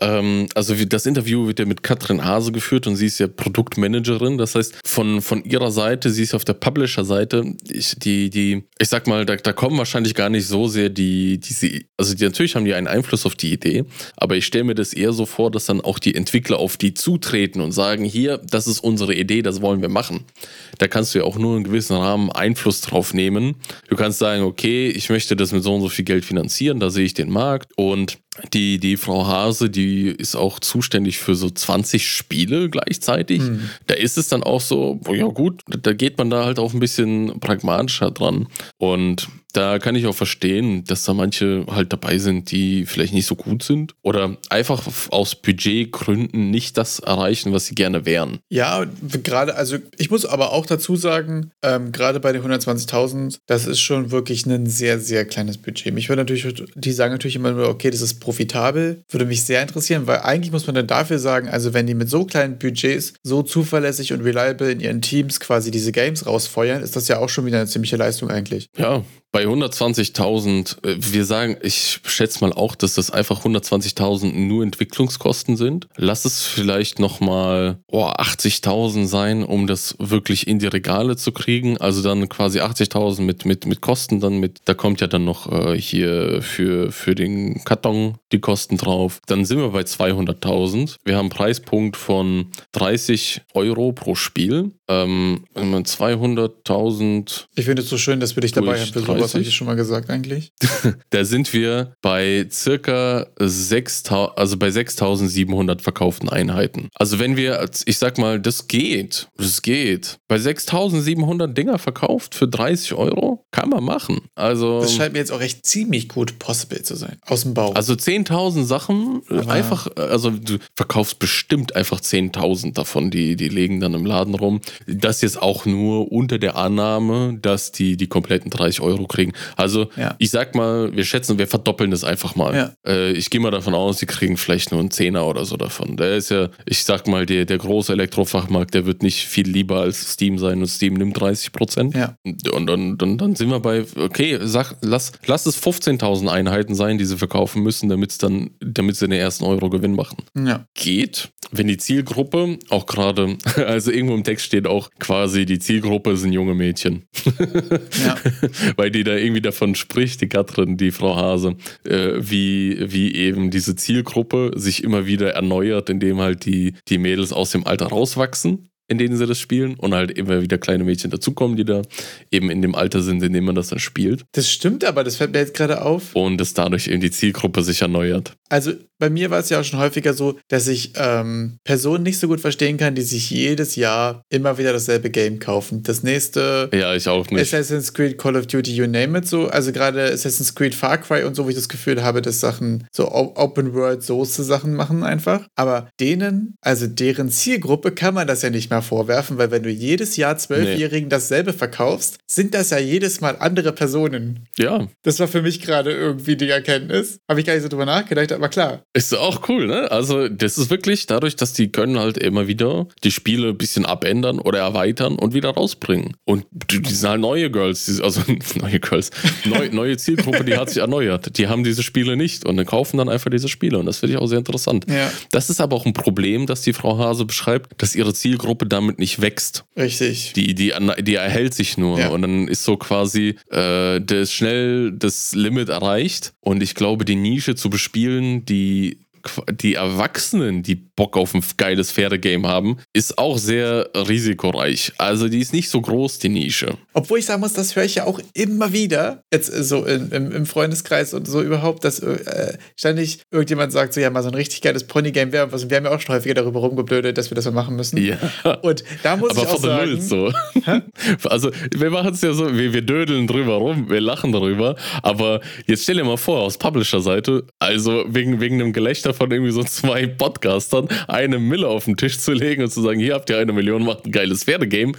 ähm, also das Interview wird ja mit Katrin Hase geführt und sie ist ja Produktmanagerin. Das heißt, von, von ihrer Seite, sie ist auf der Publisher-Seite, ich, die, die, ich sag mal, da, da kommen wahrscheinlich gar nicht so sehr die, diese, also die, natürlich haben die einen Einfluss auf die Idee, aber ich stelle mir das eher so vor, dass dann auch die Entwickler auf die zutreten und sagen, hier, das ist unsere Idee, das wollen wir machen. Da kannst du ja auch nur in gewissen Rahmen Einfluss drauf nehmen. Du kannst sagen, okay, ich möchte das mit so und so viel Geld finanzieren, da sehe ich den Markt und die, die Frau Hase, die ist auch zuständig für so 20 Spiele gleichzeitig. Mhm. Da ist es dann auch so, ja gut, da geht man da halt auch ein bisschen pragmatischer dran. Und da kann ich auch verstehen, dass da manche halt dabei sind, die vielleicht nicht so gut sind oder einfach aus Budgetgründen nicht das erreichen, was sie gerne wären. Ja, gerade, also ich muss aber auch dazu sagen, ähm, gerade bei den 120.000, das ist schon wirklich ein sehr, sehr kleines Budget. Mich würde natürlich, die sagen natürlich immer nur, okay, das ist profitabel, würde mich sehr interessieren, weil eigentlich muss man dann dafür sagen, also wenn die mit so kleinen Budgets so zuverlässig und reliable in ihren Teams quasi diese Games rausfeuern, ist das ja auch schon wieder eine ziemliche Leistung eigentlich. Ja, bei 120.000, äh, wir sagen, ich schätze mal auch, dass das einfach 120.000 nur Entwicklungskosten sind. Lass es vielleicht nochmal oh, 80.000 sein, um das wirklich in die Regale zu kriegen. Also dann quasi 80.000 mit, mit, mit Kosten dann mit, da kommt ja dann noch äh, hier für, für den Karton die Kosten drauf. Dann sind wir bei 200.000. Wir haben einen Preispunkt von 30 Euro pro Spiel. Ähm, 200.000. Ich finde es so schön, dass wir dich dabei haben für sowas, habe ich schon mal gesagt eigentlich. da sind wir bei circa 6.000, also bei 6.700 verkauften Einheiten. Also wenn wir, ich sag mal, das geht, das geht. Bei 6.700 Dinger verkauft für 30 Euro, kann man machen. Also. Das scheint mir jetzt auch echt ziemlich gut possible zu sein. Aus dem Bau. Also 10.000 Sachen, Aber einfach, also du verkaufst bestimmt einfach 10.000 davon, die, die legen dann im Laden rum. Das jetzt auch nur unter der Annahme, dass die die kompletten 30 Euro kriegen. Also ja. ich sag mal, wir schätzen, wir verdoppeln das einfach mal. Ja. Äh, ich gehe mal davon aus, die kriegen vielleicht nur einen Zehner oder so davon. Der ist ja, ich sag mal, der, der große Elektrofachmarkt, der wird nicht viel lieber als Steam sein und Steam nimmt 30 Prozent. Ja. Und dann, dann, dann sind wir bei, okay, sag, lass, lass es 15.000 Einheiten sein, die sie verkaufen müssen, damit dann, damit sie den ersten Euro Gewinn machen. Ja. Geht, wenn die Zielgruppe auch gerade, also irgendwo im Text steht auch quasi, die Zielgruppe sind junge Mädchen. ja. Weil die da irgendwie davon spricht, die Katrin, die Frau Hase, äh, wie, wie eben diese Zielgruppe sich immer wieder erneuert, indem halt die, die Mädels aus dem Alter rauswachsen in denen sie das spielen und halt immer wieder kleine Mädchen dazukommen, die da eben in dem Alter sind, in dem man das dann spielt. Das stimmt aber, das fällt mir jetzt gerade auf. Und dass dadurch eben die Zielgruppe sich erneuert. Also bei mir war es ja auch schon häufiger so, dass ich ähm, Personen nicht so gut verstehen kann, die sich jedes Jahr immer wieder dasselbe Game kaufen. Das nächste Ja, ich auch nicht. Assassin's Creed, Call of Duty, you name it so. Also gerade Assassin's Creed, Far Cry und so, wo ich das Gefühl habe, dass Sachen so Open World Soße Sachen machen einfach. Aber denen, also deren Zielgruppe, kann man das ja nicht mehr vorwerfen, weil wenn du jedes Jahr Zwölfjährigen dasselbe verkaufst, sind das ja jedes Mal andere Personen. Ja, Das war für mich gerade irgendwie die Erkenntnis. Habe ich gar nicht so drüber nachgedacht, aber klar. ist auch cool, ne? Also, das ist wirklich dadurch, dass die können halt immer wieder die Spiele ein bisschen abändern oder erweitern und wieder rausbringen. Und die die sind halt neue Girls, die- also neue Girls, neu, neue Zielgruppe, die hat sich erneuert. Die haben diese Spiele nicht und dann kaufen dann einfach diese Spiele und das finde ich auch sehr interessant. Ja. Das ist aber auch ein Problem, das die Frau Hase beschreibt, dass ihre Zielgruppe damit nicht wächst. Richtig. Die, die, die erhält sich nur Ja. und dann ist so quasi äh, das schnell das Limit erreicht und ich glaube, die Nische zu bespielen, die die Erwachsenen, die Bock auf ein geiles Pferdegame haben, ist auch sehr risikoreich. Also die ist nicht so groß, die Nische. Obwohl ich sagen muss, das höre ich ja auch immer wieder, jetzt äh, so in, im, im Freundeskreis und so überhaupt, dass äh, ständig irgendjemand sagt, so ja, mal so ein richtig geiles Ponygame wäre was. Und wir haben ja auch schon häufiger darüber rumgeblödet, dass wir das mal machen müssen. Ja. Und da muss Aber ich auch sagen, Null so. Also, wir machen es ja so, wir, wir dödeln drüber rum, wir lachen darüber. Aber jetzt stell dir mal vor, aus Publisher-Seite, also wegen, wegen einem Gelächter von irgendwie so zwei Podcastern, eine Mille auf den Tisch zu legen und zu sagen, hier habt ihr eine Million, macht ein geiles Pferdegame,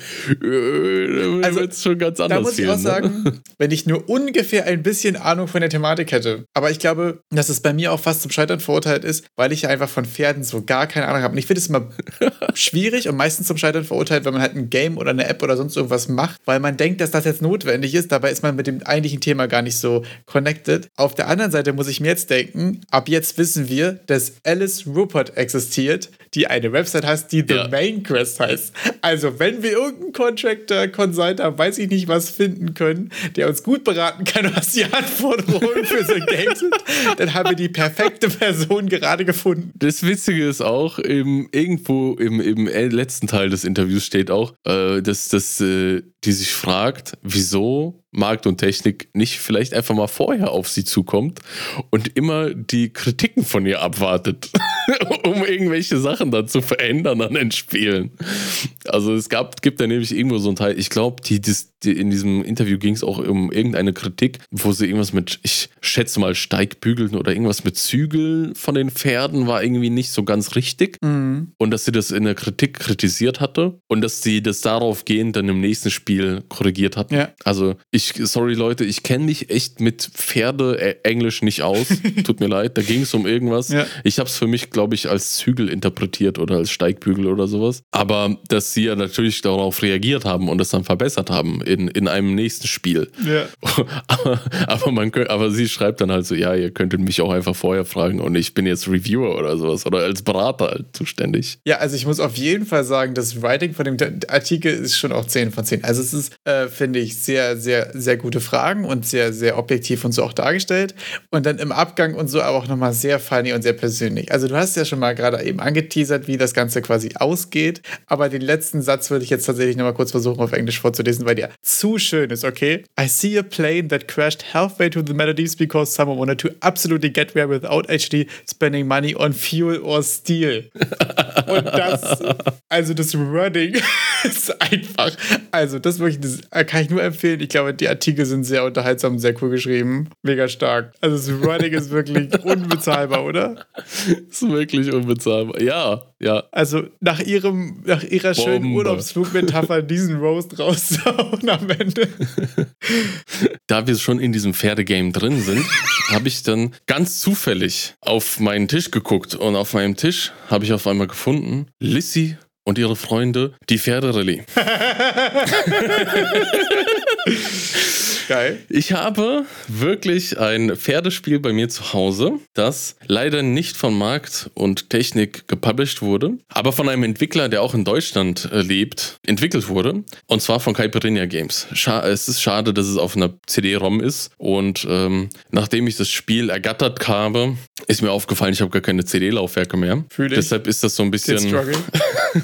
äh, Also, wird es schon ganz anders da muss ich auch ne? sagen, wenn ich nur ungefähr ein bisschen Ahnung von der Thematik hätte. Aber ich glaube, dass es bei mir auch fast zum Scheitern verurteilt ist, weil ich ja einfach von Pferden so gar keine Ahnung habe. Und ich finde es immer schwierig und meistens zum Scheitern verurteilt, wenn man halt ein Game oder eine App oder sonst irgendwas macht, weil man denkt, dass das jetzt notwendig ist. Dabei ist man mit dem eigentlichen Thema gar nicht so connected. Auf der anderen Seite muss ich mir jetzt denken, ab jetzt wissen wir, dass Alice Rupert existiert, die eine Website heißt, die The Ja. Main Quest heißt. Also, wenn wir irgendeinen Contractor, Consultant, weiß ich nicht was finden können, der uns gut beraten kann, was die Anforderungen für so ein Game sind, dann haben wir die perfekte Person gerade gefunden. Das Witzige ist auch, im, irgendwo im, im letzten Teil des Interviews steht auch, äh, dass, dass äh, die sich fragt, wieso Markt und Technik nicht vielleicht einfach mal vorher auf sie zukommt und immer die Kritiken von ihr abwartet, um irgendwelche Sachen dann zu verändern an den Spielen. Also es gab, gibt da nämlich irgendwo so einen Teil, ich glaube, die, das- die, in diesem Interview ging es auch um irgendeine Kritik, wo sie irgendwas mit, ich schätze mal, Steigbügeln oder irgendwas mit Zügeln von den Pferden war irgendwie nicht so ganz richtig. Und dass sie das in der Kritik kritisiert hatte und dass sie das darauf gehend dann im nächsten Spiel korrigiert hat. Ja. Also ich, sorry Leute, ich kenne mich echt mit Pferde-Englisch nicht aus. Tut mir leid, da ging es um irgendwas. Ja. Ich habe es für mich, glaube ich, als Zügel interpretiert oder als Steigbügel oder sowas. Aber dass sie ja natürlich darauf reagiert haben und das dann verbessert haben in, in einem nächsten Spiel. Ja. aber, aber, man könnt, aber sie schreibt dann halt so, ja, ihr könntet mich auch einfach vorher fragen und ich bin jetzt Reviewer oder sowas oder als Berater halt zuständig. Ja, also ich muss auf jeden Fall sagen, das Writing von dem Artikel ist schon auch 10 von 10. Also es ist, äh, finde ich, sehr, sehr, sehr gute Fragen und sehr, sehr objektiv und so auch dargestellt. Und dann im Abgang und so aber auch nochmal sehr funny und sehr persönlich. Also du hast ja schon mal gerade eben angeteasert, wie das Ganze quasi ausgeht. Aber den letzten Satz würde ich jetzt tatsächlich nochmal kurz versuchen, auf Englisch vorzulesen, weil der zu schön ist, okay? I see a plane that crashed halfway to the Maldives because someone wanted to absolutely get there without actually spending money on fuel or steel. Und das, also das Wording ist einfach, also das wirklich, das kann ich nur empfehlen. Ich glaube, die Artikel sind sehr unterhaltsam sehr cool geschrieben. Mega stark. Also das Wording ist wirklich unbezahlbar, oder? ist wirklich unbezahlbar. Ja, ja. Also nach ihrem, nach ihrer schönen Bombe. Urlaubsflugmetapher diesen Roast rauszuhauen am Ende. Da wir schon in diesem Pferdegame drin sind, habe ich dann ganz zufällig auf meinen Tisch geguckt und auf meinem Tisch habe ich auf einmal gefunden, Lissy und ihre Freunde, die Pferderallye. Geil. Ich habe wirklich ein Pferdespiel bei mir zu Hause, das leider nicht von Markt und Technik gepublished wurde, aber von einem Entwickler, der auch in Deutschland äh, lebt, entwickelt wurde. Und zwar von Caipirinha Games. Scha es ist schade, dass es auf einer CD-ROM ist. Und ähm, nachdem ich das Spiel ergattert habe, ist mir aufgefallen, ich habe gar keine CD-Laufwerke mehr. Fühl ich. Deshalb ist das so ein bisschen.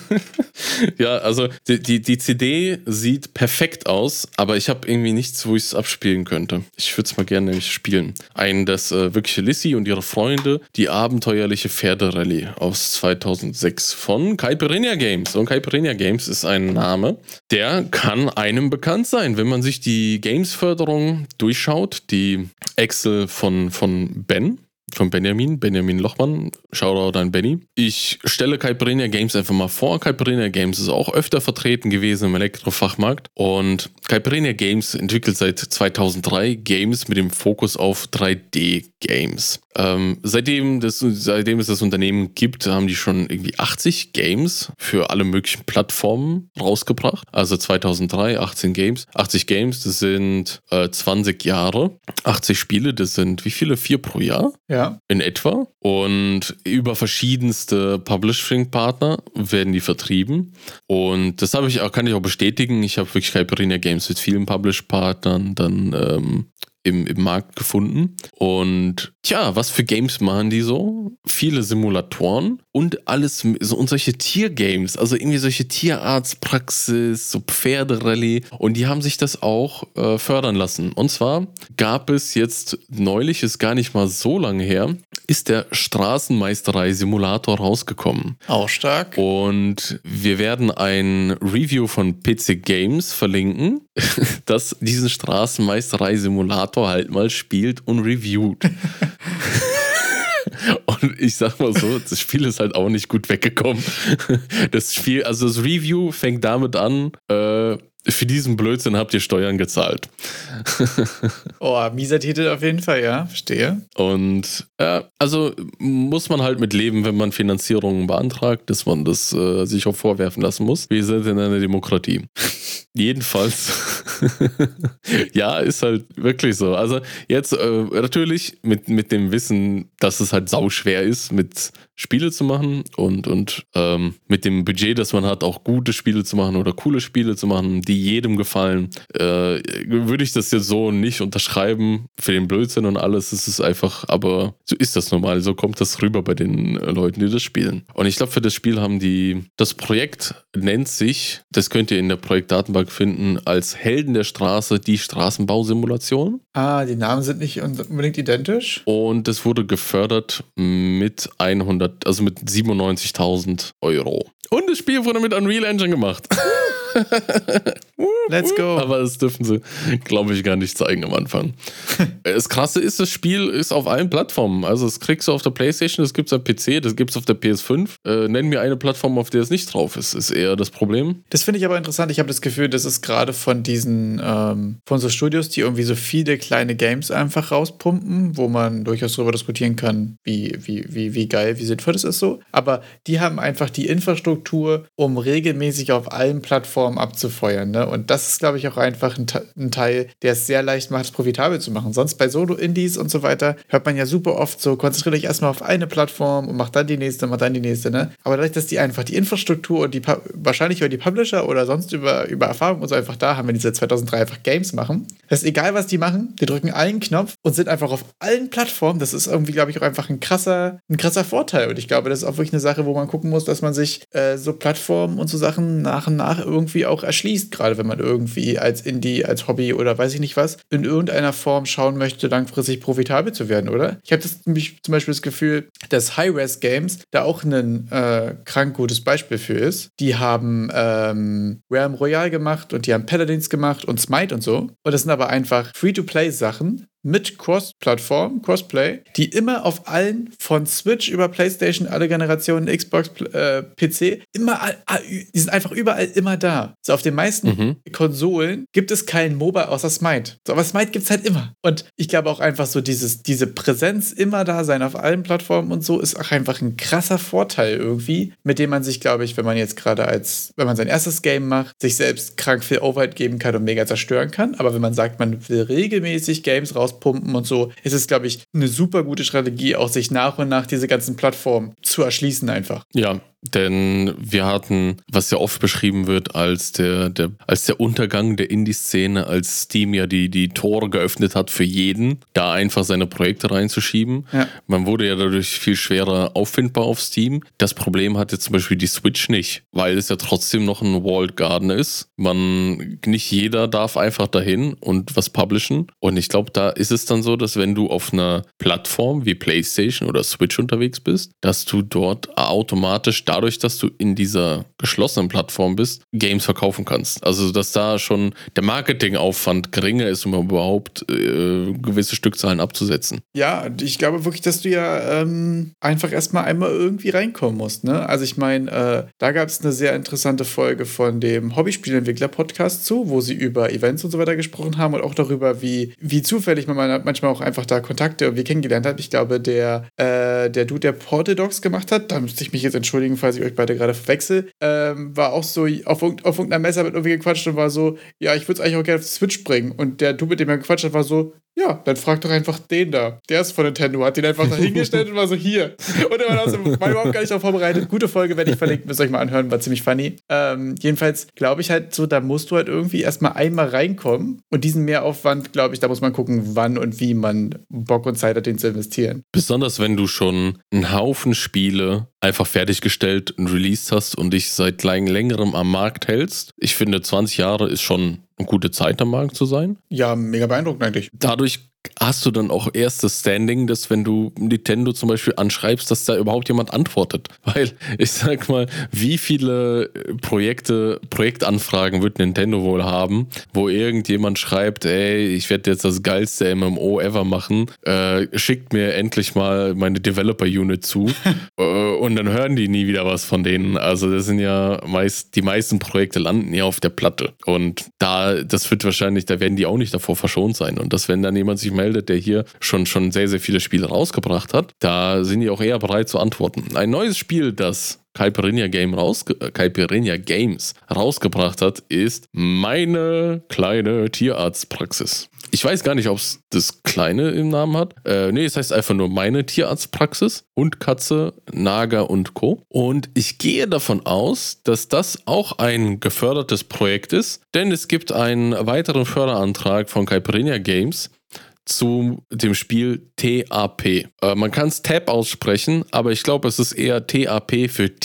ja, also die, die, die CD sieht perfekt aus, aber ich habe irgendwie nichts, wo ich es abspielen könnte. Ich würde es mal gerne nämlich spielen. Ein, das äh, wirkliche Lissy und ihre Freunde, die abenteuerliche Pferderallye aus 2006 von Caipirinha Games. Und Caipirinha Games ist ein Name, der kann einem bekannt sein, wenn man sich die Games-Förderung durchschaut, die Excel von, von Ben von Benjamin, Benjamin Lochmann. Shoutout an Benny. Ich stelle Caipirinha Games einfach mal vor. Caipirinha Games ist auch öfter vertreten gewesen im Elektrofachmarkt. Und Caipirinha Games entwickelt seit 2003 Games mit dem Fokus auf 3D-Games. Ähm, seitdem, seitdem es das Unternehmen gibt, haben die schon irgendwie 80 Games für alle möglichen Plattformen rausgebracht. Also 2003, 18 Games. 80 Games, das sind äh, 20 Jahre. 80 Spiele, das sind wie viele? Vier pro Jahr? Ja. In etwa. Und über verschiedenste Publishing-Partner werden die vertrieben. Und das habe ich auch, kann ich auch bestätigen. Ich habe wirklich Caipirinha Games mit vielen Publish-Partnern dann ähm, im, im Markt gefunden. Und tja, was für Games machen die so? Viele Simulatoren und alles so, und solche Tiergames, also irgendwie solche Tierarztpraxis, so Pferderallye. Und die haben sich das auch äh, fördern lassen. Und zwar gab es jetzt neulich, ist gar nicht mal so lange her, ist der Straßenmeisterei-Simulator rausgekommen. Auch stark. Und wir werden ein Review von PC Games verlinken, das diesen Straßenmeisterei-Simulator halt mal spielt und reviewt. Und ich sag mal so, das Spiel ist halt auch nicht gut weggekommen. Das Spiel, also das Review fängt damit an, äh, für diesen Blödsinn habt ihr Steuern gezahlt. oh, mieser Titel auf jeden Fall, ja, verstehe. Und ja, also muss man halt mit leben, wenn man Finanzierungen beantragt, dass man das äh, sich auch vorwerfen lassen muss. Wir sind in einer Demokratie. Jedenfalls, ja, ist halt wirklich so. Also jetzt äh, natürlich mit, mit dem Wissen, dass es halt sauschwer ist, mit Spiele zu machen und, und ähm, mit dem Budget, das man hat, auch gute Spiele zu machen oder coole Spiele zu machen, die jedem gefallen, äh, würde ich das jetzt so nicht unterschreiben. Für den Blödsinn und alles ist es einfach, aber so ist das normal, so kommt das rüber bei den Leuten, die das spielen. Und ich glaube, für das Spiel haben die, das Projekt nennt sich, das könnt ihr in der Projektdatenbank finden, als Helden der Straße, die Straßenbausimulation. Ah, die Namen sind nicht unbedingt identisch. Und es wurde gefördert mit 100, also mit 97.000 Euro. Und das Spiel wurde mit Unreal Engine gemacht. Let's go. Aber das dürfen sie, glaube ich, gar nicht zeigen am Anfang. das Krasse ist, das Spiel ist auf allen Plattformen. Also, das kriegst du auf der PlayStation, das gibt es am PC, das gibt es auf der PS5. Äh, nenn mir eine Plattform, auf der es nicht drauf ist, ist eher das Problem. Das finde ich aber interessant. Ich habe das Gefühl, das ist gerade von diesen, ähm, von so Studios, die irgendwie so viele kleine Games einfach rauspumpen, wo man durchaus darüber diskutieren kann, wie, wie, wie, wie geil, wie sinnvoll das ist so. Aber die haben einfach die Infrastruktur, um regelmäßig auf allen Plattformen abzufeuern. Ne? Und das ist, glaube ich, auch einfach ein, ein, Teil, der es sehr leicht macht, es profitabel zu machen. Sonst bei Solo-Indies und so weiter hört man ja super oft so, konzentriert euch erstmal auf eine Plattform und macht dann die nächste, macht dann die nächste. Ne? Aber dadurch, dass die einfach die Infrastruktur und die wahrscheinlich über die Publisher oder sonst über, über Erfahrung und so einfach da haben, wenn die seit 2003 einfach Games machen. Das ist egal, was die machen, die drücken einen Knopf und sind einfach auf allen Plattformen. Das ist irgendwie, glaube ich, auch einfach ein krasser, ein krasser Vorteil. Und ich glaube, das ist auch wirklich eine Sache, wo man gucken muss, dass man sich äh, so Plattformen und so Sachen nach und nach irgendwie auch erschließt, gerade wenn man irgendwie als Indie, als Hobby oder weiß ich nicht was, in irgendeiner Form schauen möchte, langfristig profitabel zu werden, oder? Ich habe zum Beispiel das Gefühl, dass High-Res Games da auch ein äh, krank gutes Beispiel für ist. Die haben ähm, Realm Royale gemacht und die haben Paladins gemacht und Smite und so. Und das sind aber einfach Free-to-Play-Sachen, mit Cross-Plattform, Crossplay, die immer auf allen von Switch über PlayStation, alle Generationen, Xbox, äh, PC, immer, die sind einfach überall immer da. So auf den meisten mhm. Konsolen gibt es keinen Mobile außer Smite. So, aber Smite gibt es halt immer. Und ich glaube auch einfach so dieses, diese Präsenz immer da sein auf allen Plattformen und so ist auch einfach ein krasser Vorteil irgendwie, mit dem man sich, glaube ich, wenn man jetzt gerade als, wenn man sein erstes Game macht, sich selbst krank viel Overhead geben kann und mega zerstören kann. Aber wenn man sagt, man will regelmäßig Games rauspumpen und so, ist es, glaube ich, eine super gute Strategie, auch sich nach und nach diese ganzen Plattformen zu erschließen einfach. Ja, denn wir hatten, was ja oft beschrieben wird, als der, der, als der Untergang der Indie-Szene, als Steam ja die, die Tore geöffnet hat für jeden, da einfach seine Projekte reinzuschieben. Ja. Man wurde ja dadurch viel schwerer auffindbar auf Steam. Das Problem hatte zum Beispiel die Switch nicht, weil es ja trotzdem noch ein Walled Garden ist. Man, nicht jeder darf einfach dahin und was publishen. Und ich glaube, da ist es dann so, dass wenn du auf einer Plattform wie PlayStation oder Switch unterwegs bist, dass du dort automatisch dadurch, dass du in dieser geschlossenen Plattform bist, Games verkaufen kannst. Also, dass da schon der Marketingaufwand geringer ist, um überhaupt äh, gewisse Stückzahlen abzusetzen. Ja, ich glaube wirklich, dass du ja ähm, einfach erstmal einmal irgendwie reinkommen musst. Ne? Also, ich meine, äh, da gab es eine sehr interessante Folge von dem Hobbyspielentwickler-Podcast zu, wo sie über Events und so weiter gesprochen haben und auch darüber, wie, wie zufällig man manchmal auch einfach da Kontakte irgendwie kennengelernt hat. Ich glaube, der, äh, der Dude, der Portal gemacht hat, da müsste ich mich jetzt entschuldigen, falls ich euch beide gerade verwechsel, ähm, war auch so auf, auf irgendeiner Messe mit irgendwie gequatscht und war so, ja, ich würde es eigentlich auch gerne auf die Switch bringen. Und der Du, mit dem er gequatscht hat, war so, ja, dann frag doch einfach den da. Der ist von Nintendo, hat den einfach da hingestellt und war so hier. Und er war, also, war überhaupt gar nicht darauf vorbereitet. Gute Folge werde ich verlinken, müsst ihr euch mal anhören, war ziemlich funny. Ähm, jedenfalls glaube ich halt so, da musst du halt irgendwie erstmal einmal reinkommen und diesen Mehraufwand, glaube ich, da muss man gucken, wann und wie man Bock und Zeit hat, den zu investieren. Besonders wenn du schon einen Haufen Spiele einfach fertiggestellt und released hast und dich seit längerem am Markt hältst. Ich finde, 20 Jahre ist schon eine gute Zeit am Markt zu sein. Ja, mega beeindruckend eigentlich. Dadurch hast du dann auch erst das Standing, dass wenn du Nintendo zum Beispiel anschreibst, dass da überhaupt jemand antwortet. Weil ich sag mal, wie viele Projekte, Projektanfragen wird Nintendo wohl haben, wo irgendjemand schreibt, ey, ich werde jetzt das geilste MMO ever machen, äh, schickt mir endlich mal meine Developer-Unit zu äh, und dann hören die nie wieder was von denen. Also das sind ja meist, die meisten Projekte landen ja auf der Platte und da, das wird wahrscheinlich, da werden die auch nicht davor verschont sein und dass wenn dann jemand sich meldet, der hier schon, schon sehr, sehr viele Spiele rausgebracht hat, da sind die auch eher bereit zu antworten. Ein neues Spiel, das Caipirinha, Game rausge äh, Games rausgebracht hat, ist meine kleine Tierarztpraxis. Ich weiß gar nicht, ob es das Kleine im Namen hat. Äh, nee, es heißt einfach nur meine Tierarztpraxis. Hund, Katze, Nager und Co. Und ich gehe davon aus, dass das auch ein gefördertes Projekt ist, denn es gibt einen weiteren Förderantrag von Caipirinha Games zu dem Spiel TAP. Äh, man kann es TAP aussprechen, aber ich glaube, es ist eher TAP für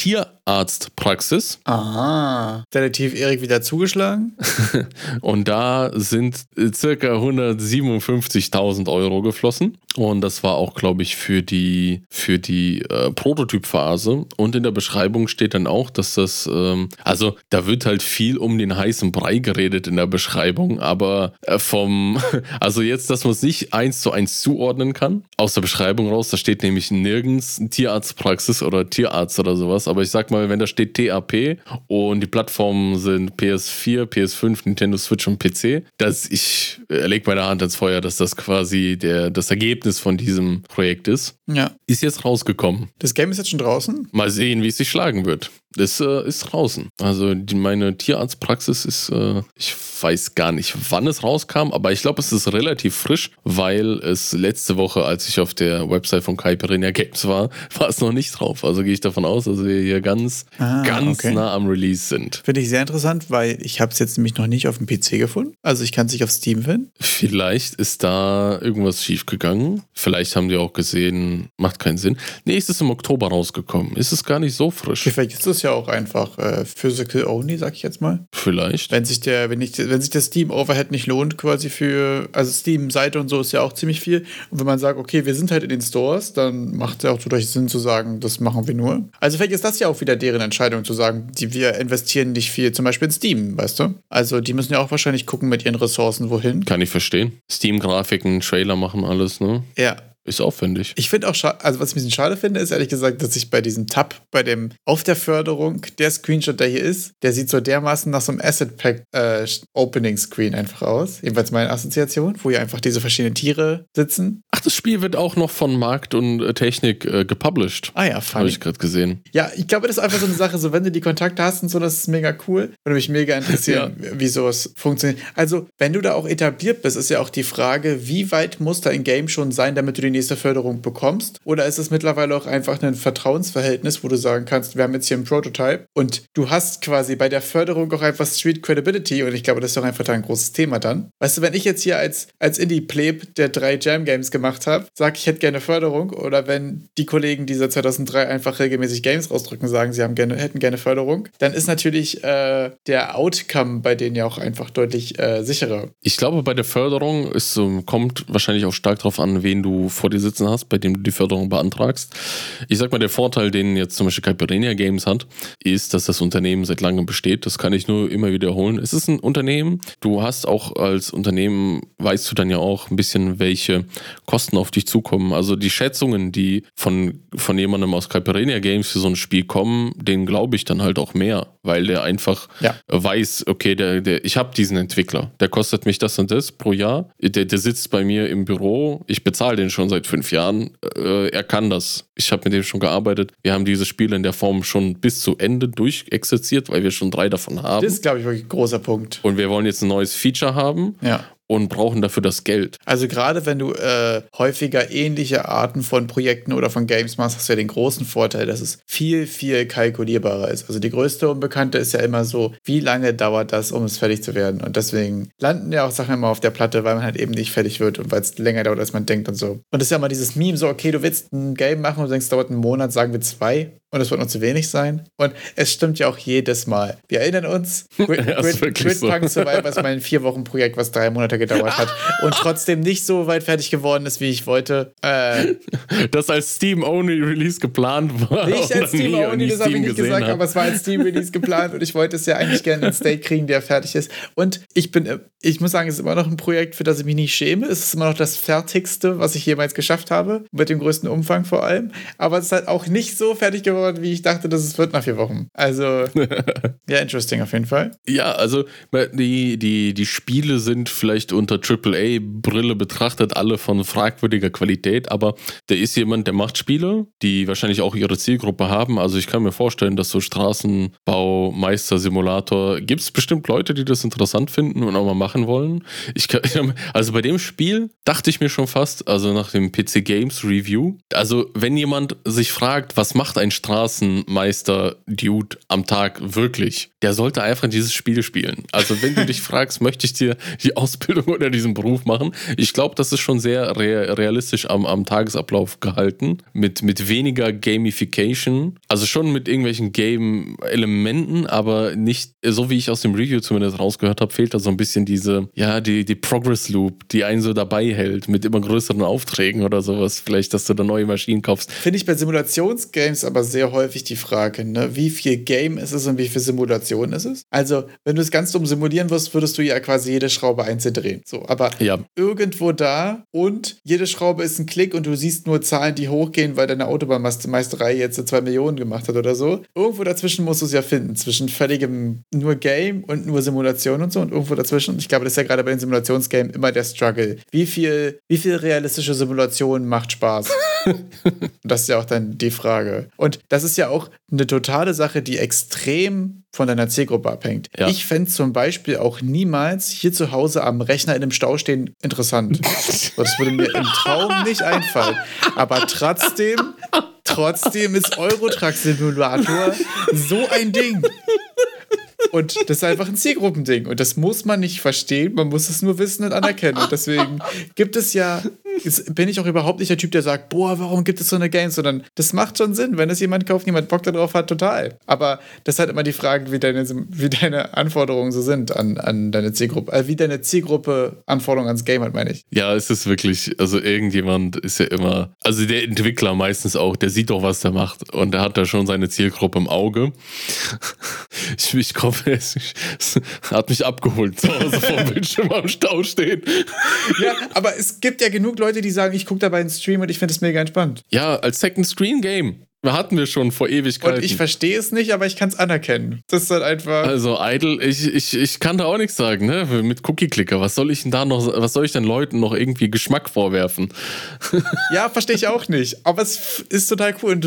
Tierarztpraxis. Aha. Detektiv Erik wieder zugeschlagen. und da sind circa 157.000 Euro geflossen. Und das war auch, glaube ich, für die, für die äh, Prototypphase. Und in der Beschreibung steht dann auch, dass das, ähm, also da wird halt viel um den heißen Brei geredet in der Beschreibung, aber äh, vom, also jetzt, dass man es nicht eins zu eins zuordnen kann, aus der Beschreibung raus, da steht nämlich nirgends Tierarztpraxis oder Tierarzt oder sowas, aber ich sag mal, wenn da steht TAP und die Plattformen sind PS4, PS5, Nintendo Switch und PC, dass ich äh, lege meine Hand ins Feuer, dass das quasi der, das Ergebnis von diesem Projekt ist. Ja. Ist jetzt rausgekommen. Das Game ist jetzt schon draußen? Mal sehen, wie es sich schlagen wird. Das äh, ist draußen. Also die, meine Tierarztpraxis ist, äh, ich weiß gar nicht, wann es rauskam, aber ich glaube, es ist relativ frisch, weil es letzte Woche, als ich auf der Website von Caipirinha Games war, war es noch nicht drauf. Also gehe ich davon aus, dass wir hier ganz, ah, ganz okay. nah am Release sind. Finde ich sehr interessant, weil ich habe es jetzt nämlich noch nicht auf dem PC gefunden. Also ich kann es nicht auf Steam finden. Vielleicht ist da irgendwas schiefgegangen. Vielleicht haben die auch gesehen, macht keinen Sinn. Nee, es ist im Oktober rausgekommen. Ist es gar nicht so frisch. Vielleicht ist das es ja auch einfach äh, physical only, sag ich jetzt mal. Vielleicht. Wenn sich der, wenn ich, wenn sich der Steam Overhead nicht lohnt, quasi für, also Steam-Seite und so ist ja auch ziemlich viel. Und wenn man sagt, okay, wir sind halt in den Stores, dann macht es ja auch durchaus Sinn zu sagen, das machen wir nur. Also vielleicht ist das ja auch wieder deren Entscheidung zu sagen, die wir investieren nicht viel, zum Beispiel in Steam, weißt du? Also die müssen ja auch wahrscheinlich gucken mit ihren Ressourcen, wohin. Kann ich verstehen. Steam-Grafiken, Trailer machen alles, ne? Ja, Ist aufwendig. Ich finde auch, also was ich ein bisschen schade finde, ist ehrlich gesagt, dass ich bei diesem Tab, bei dem auf der Förderung, der Screenshot, der hier ist, der sieht so dermaßen nach so einem Asset Pack äh, Opening Screen einfach aus. Jedenfalls meine Assoziation, wo hier einfach diese verschiedenen Tiere sitzen. Das Spiel wird auch noch von Markt und äh, Technik äh, gepublished. Ah ja, Habe ich gerade gesehen. Ja, ich glaube, das ist einfach so eine Sache, so wenn du die Kontakte hast und so, das ist mega cool. Würde mich mega interessieren, wie sowas funktioniert. Also, wenn du da auch etabliert bist, ist ja auch die Frage, wie weit muss da ein Game schon sein, damit du die nächste Förderung bekommst? Oder ist es mittlerweile auch einfach ein Vertrauensverhältnis, wo du sagen kannst, wir haben jetzt hier einen Prototype und du hast quasi bei der Förderung auch einfach Street Credibility und ich glaube, das ist doch einfach da ein großes Thema dann. Weißt du, wenn ich jetzt hier als, als Indie-Pleb, der drei Jam-Games gemacht habe, sage, ich hätte gerne Förderung oder wenn die Kollegen, die seit 2003 einfach regelmäßig Games rausdrücken, sagen, sie haben gerne, hätten gerne Förderung, dann ist natürlich äh, der Outcome bei denen ja auch einfach deutlich äh, sicherer. Ich glaube, bei der Förderung ist, kommt wahrscheinlich auch stark darauf an, wen du vor dir sitzen hast, bei dem du die Förderung beantragst. Ich sag mal, der Vorteil, den jetzt zum Beispiel Caipirinha Games hat, ist, dass das Unternehmen seit langem besteht. Das kann ich nur immer wiederholen. Es ist ein Unternehmen. Du hast auch als Unternehmen, weißt du dann ja auch ein bisschen, welche Kosten auf dich zukommen. Also die Schätzungen, die von, von jemandem aus Caipirinha Games für so ein Spiel kommen, denen glaube ich dann halt auch mehr, weil der einfach Ja. weiß, okay, der, der, ich habe diesen Entwickler, der kostet mich das und das pro Jahr, der, der sitzt bei mir im Büro, ich bezahle den schon seit fünf Jahren, äh, er kann das. Ich habe mit dem schon gearbeitet. Wir haben diese Spiele in der Form schon bis zu Ende durchexerziert, weil wir schon drei davon haben. Das ist, glaube ich, wirklich ein großer Punkt. und wir wollen jetzt ein neues Feature haben Ja. Und brauchen dafür das Geld. Also gerade wenn du äh, häufiger ähnliche Arten von Projekten oder von Games machst, hast du ja den großen Vorteil, dass es viel, viel kalkulierbarer ist. Also die größte Unbekannte ist ja immer so, wie lange dauert das, um es fertig zu werden? Und deswegen landen ja auch Sachen immer auf der Platte, weil man halt eben nicht fertig wird und weil es länger dauert, als man denkt und so. Und das ist ja immer dieses Meme, so, okay, du willst ein Game machen und du denkst, es dauert einen Monat, sagen wir zwei. Und es wird noch zu wenig sein. Und es stimmt ja auch jedes Mal. Wir erinnern uns, Grid, Grid, wirklich so. Gridpunk Survivor ist mein vier Wochen Projekt, was drei Monate gedauert hat und trotzdem nicht so weit fertig geworden ist, wie ich wollte. Äh, Das als Steam-Only-Release geplant war. nicht als nie- Steam und Only, nie das habe ich nicht gesagt, hat. aber es war als Steam Release geplant und ich wollte es ja eigentlich gerne in State kriegen, der fertig ist. Und ich bin, ich muss sagen, es ist immer noch ein Projekt, für das ich mich nicht schäme. Es ist immer noch das fertigste, was ich jemals geschafft habe, mit dem größten Umfang vor allem. Aber es ist halt auch nicht so fertig geworden, wie ich dachte, dass es wird nach vier Wochen. Also, ja, interesting auf jeden Fall. Ja, also die, die, die Spiele sind vielleicht unter AAA-Brille betrachtet alle von fragwürdiger Qualität, aber da ist jemand, der macht Spiele, die wahrscheinlich auch ihre Zielgruppe haben. Also ich kann mir vorstellen, dass so Straßenbau, Meister-Simulator, gibt es bestimmt Leute, die das interessant finden und auch mal machen wollen. Ich kann, also bei dem Spiel dachte ich mir schon fast, also nach dem PC Games Review, also wenn jemand sich fragt, was macht ein Straßenmeister-Dude am Tag wirklich, der sollte einfach dieses Spiel spielen. Also wenn du dich fragst, möchte ich dir die Ausbildung oder diesen Beruf machen, ich glaube, das ist schon sehr rea- realistisch am, am Tagesablauf gehalten, mit, mit weniger Gamification, also schon mit irgendwelchen Game-Elementen, aber nicht, so wie ich aus dem Review zumindest rausgehört habe, fehlt da so ein bisschen diese, ja, die, die Progress-Loop, die einen so dabei hält, mit immer größeren Aufträgen oder sowas, vielleicht, dass du da neue Maschinen kaufst. Finde ich bei Simulationsgames aber sehr häufig die Frage, ne? wie viel Game ist es und wie viel Simulation ist es? Also, wenn du es ganz dumm simulieren wirst, würdest du ja quasi jede Schraube einzeln drehen. So, aber Ja, irgendwo da und jede Schraube ist ein Klick und du siehst nur Zahlen, die hochgehen, weil deine Autobahnmeisterei jetzt zwei Millionen gemacht hat oder so. Irgendwo dazwischen musst du es ja finden, zwischen völligem nur Game und nur Simulation und so und irgendwo dazwischen. Ich glaube, das ist ja gerade bei den Simulationsgames immer der Struggle. Wie viel, wie viel realistische Simulation macht Spaß? Das ist ja auch dann die Frage. Und das ist ja auch eine totale Sache, die extrem von deiner Zielgruppe abhängt. Ja. Ich fände zum Beispiel auch niemals hier zu Hause am Rechner in einem Stau stehen interessant. Das würde mir im Traum nicht einfallen. Aber trotzdem, trotzdem ist Eurotruck Simulator so ein Ding. Und das ist einfach ein Zielgruppending. Und das muss man nicht verstehen, man muss es nur wissen und anerkennen. Und deswegen gibt es ja bin ich auch überhaupt nicht der Typ, der sagt, boah, warum gibt es so eine Game, sondern das macht schon Sinn, wenn es jemand kauft, jemand Bock darauf hat, total. Aber das ist halt immer die Frage, wie deine, wie deine Anforderungen so sind an, an deine Zielgruppe, äh, wie deine Zielgruppe Anforderungen ans Game hat, meine ich. Ja, es ist wirklich, also irgendjemand ist ja immer, also der Entwickler meistens auch, der sieht doch, was der macht und der hat da schon seine Zielgruppe im Auge. Ich, ich komme, es, es hat mich abgeholt, zu Hause vor dem Bildschirm am Stau stehen. Ja, aber es gibt ja genug Leute, die sagen, ich gucke dabei einen Stream und ich finde es mega entspannt. Ja, als Second Screen Game. Hatten wir schon vor Ewigkeiten. Und ich verstehe es nicht, aber ich kann es anerkennen. Das ist halt einfach. Also Idle, ich, ich, ich kann da auch nichts sagen, ne? Mit Cookie-Clicker. Was soll ich denn da noch, was soll ich denn Leuten noch irgendwie Geschmack vorwerfen? ja, verstehe ich auch nicht. Aber es ist total cool. Und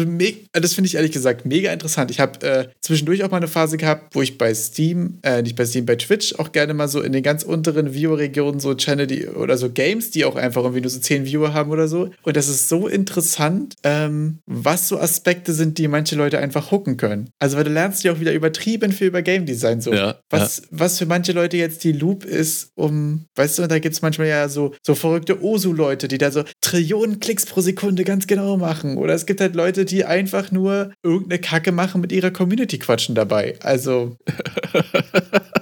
das finde ich ehrlich gesagt mega interessant. Ich habe äh, zwischendurch auch mal eine Phase gehabt, wo ich bei Steam, äh, nicht bei Steam, bei Twitch auch gerne mal so in den ganz unteren Viewer-Regionen so Channel die, oder so Games, die auch einfach irgendwie nur so 10 Viewer haben oder so. Und das ist so interessant, ähm, was so Aspekte Aspekte sind, die manche Leute einfach hooken können. Also, weil du lernst ja auch wieder übertrieben viel über Game Design so. Ja, was, ja. was für manche Leute jetzt die Loop ist, um, weißt du, da gibt es manchmal ja so, so verrückte Osu-Leute, die da so Trillionen Klicks pro Sekunde ganz genau machen. Oder es gibt halt Leute, die einfach nur irgendeine Kacke machen mit ihrer Community quatschen dabei. Also.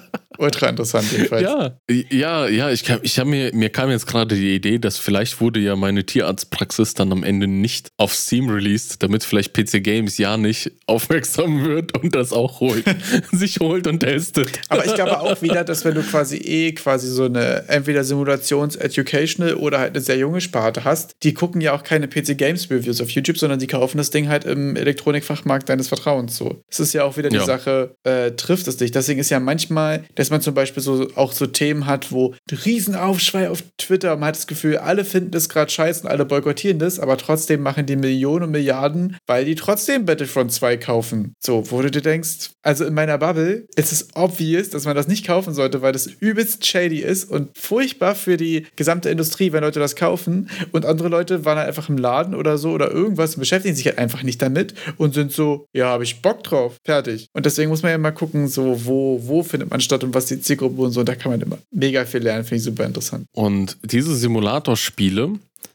Ultra interessant jedenfalls. Ja, ja, ja, ich, ich habe mir, mir kam jetzt gerade die Idee, dass vielleicht wurde ja meine Tierarztpraxis dann am Ende nicht auf Steam released, damit vielleicht PC Games ja nicht aufmerksam wird und das auch holt, sich holt und testet. Aber ich glaube auch wieder, dass wenn du quasi eh quasi so eine entweder Simulations-Educational oder halt eine sehr junge Sparte hast, die gucken ja auch keine PC Games Reviews auf YouTube, sondern die kaufen das Ding halt im Elektronikfachmarkt deines Vertrauens so. Das ist ja auch wieder die ja. Sache, äh, trifft es dich. Deswegen ist ja manchmal, dass man zum Beispiel so auch so Themen hat, wo ein Riesenaufschrei auf Twitter, man hat das Gefühl, alle finden das gerade scheiße und alle boykottieren das, aber trotzdem machen die Millionen und Milliarden, weil die trotzdem Battlefront 2 kaufen. So, wo du dir denkst, also in meiner Bubble ist es obvious, dass man das nicht kaufen sollte, weil das übelst shady ist und furchtbar für die gesamte Industrie, wenn Leute das kaufen und andere Leute waren halt einfach im Laden oder so oder irgendwas und beschäftigen sich halt einfach nicht damit und sind so, ja, habe ich Bock drauf, fertig. Und deswegen muss man ja mal gucken, so, wo, wo findet man statt und was die Zielgruppe und so, da kann man immer mega viel lernen, finde ich super interessant. Und diese Simulatorspiele,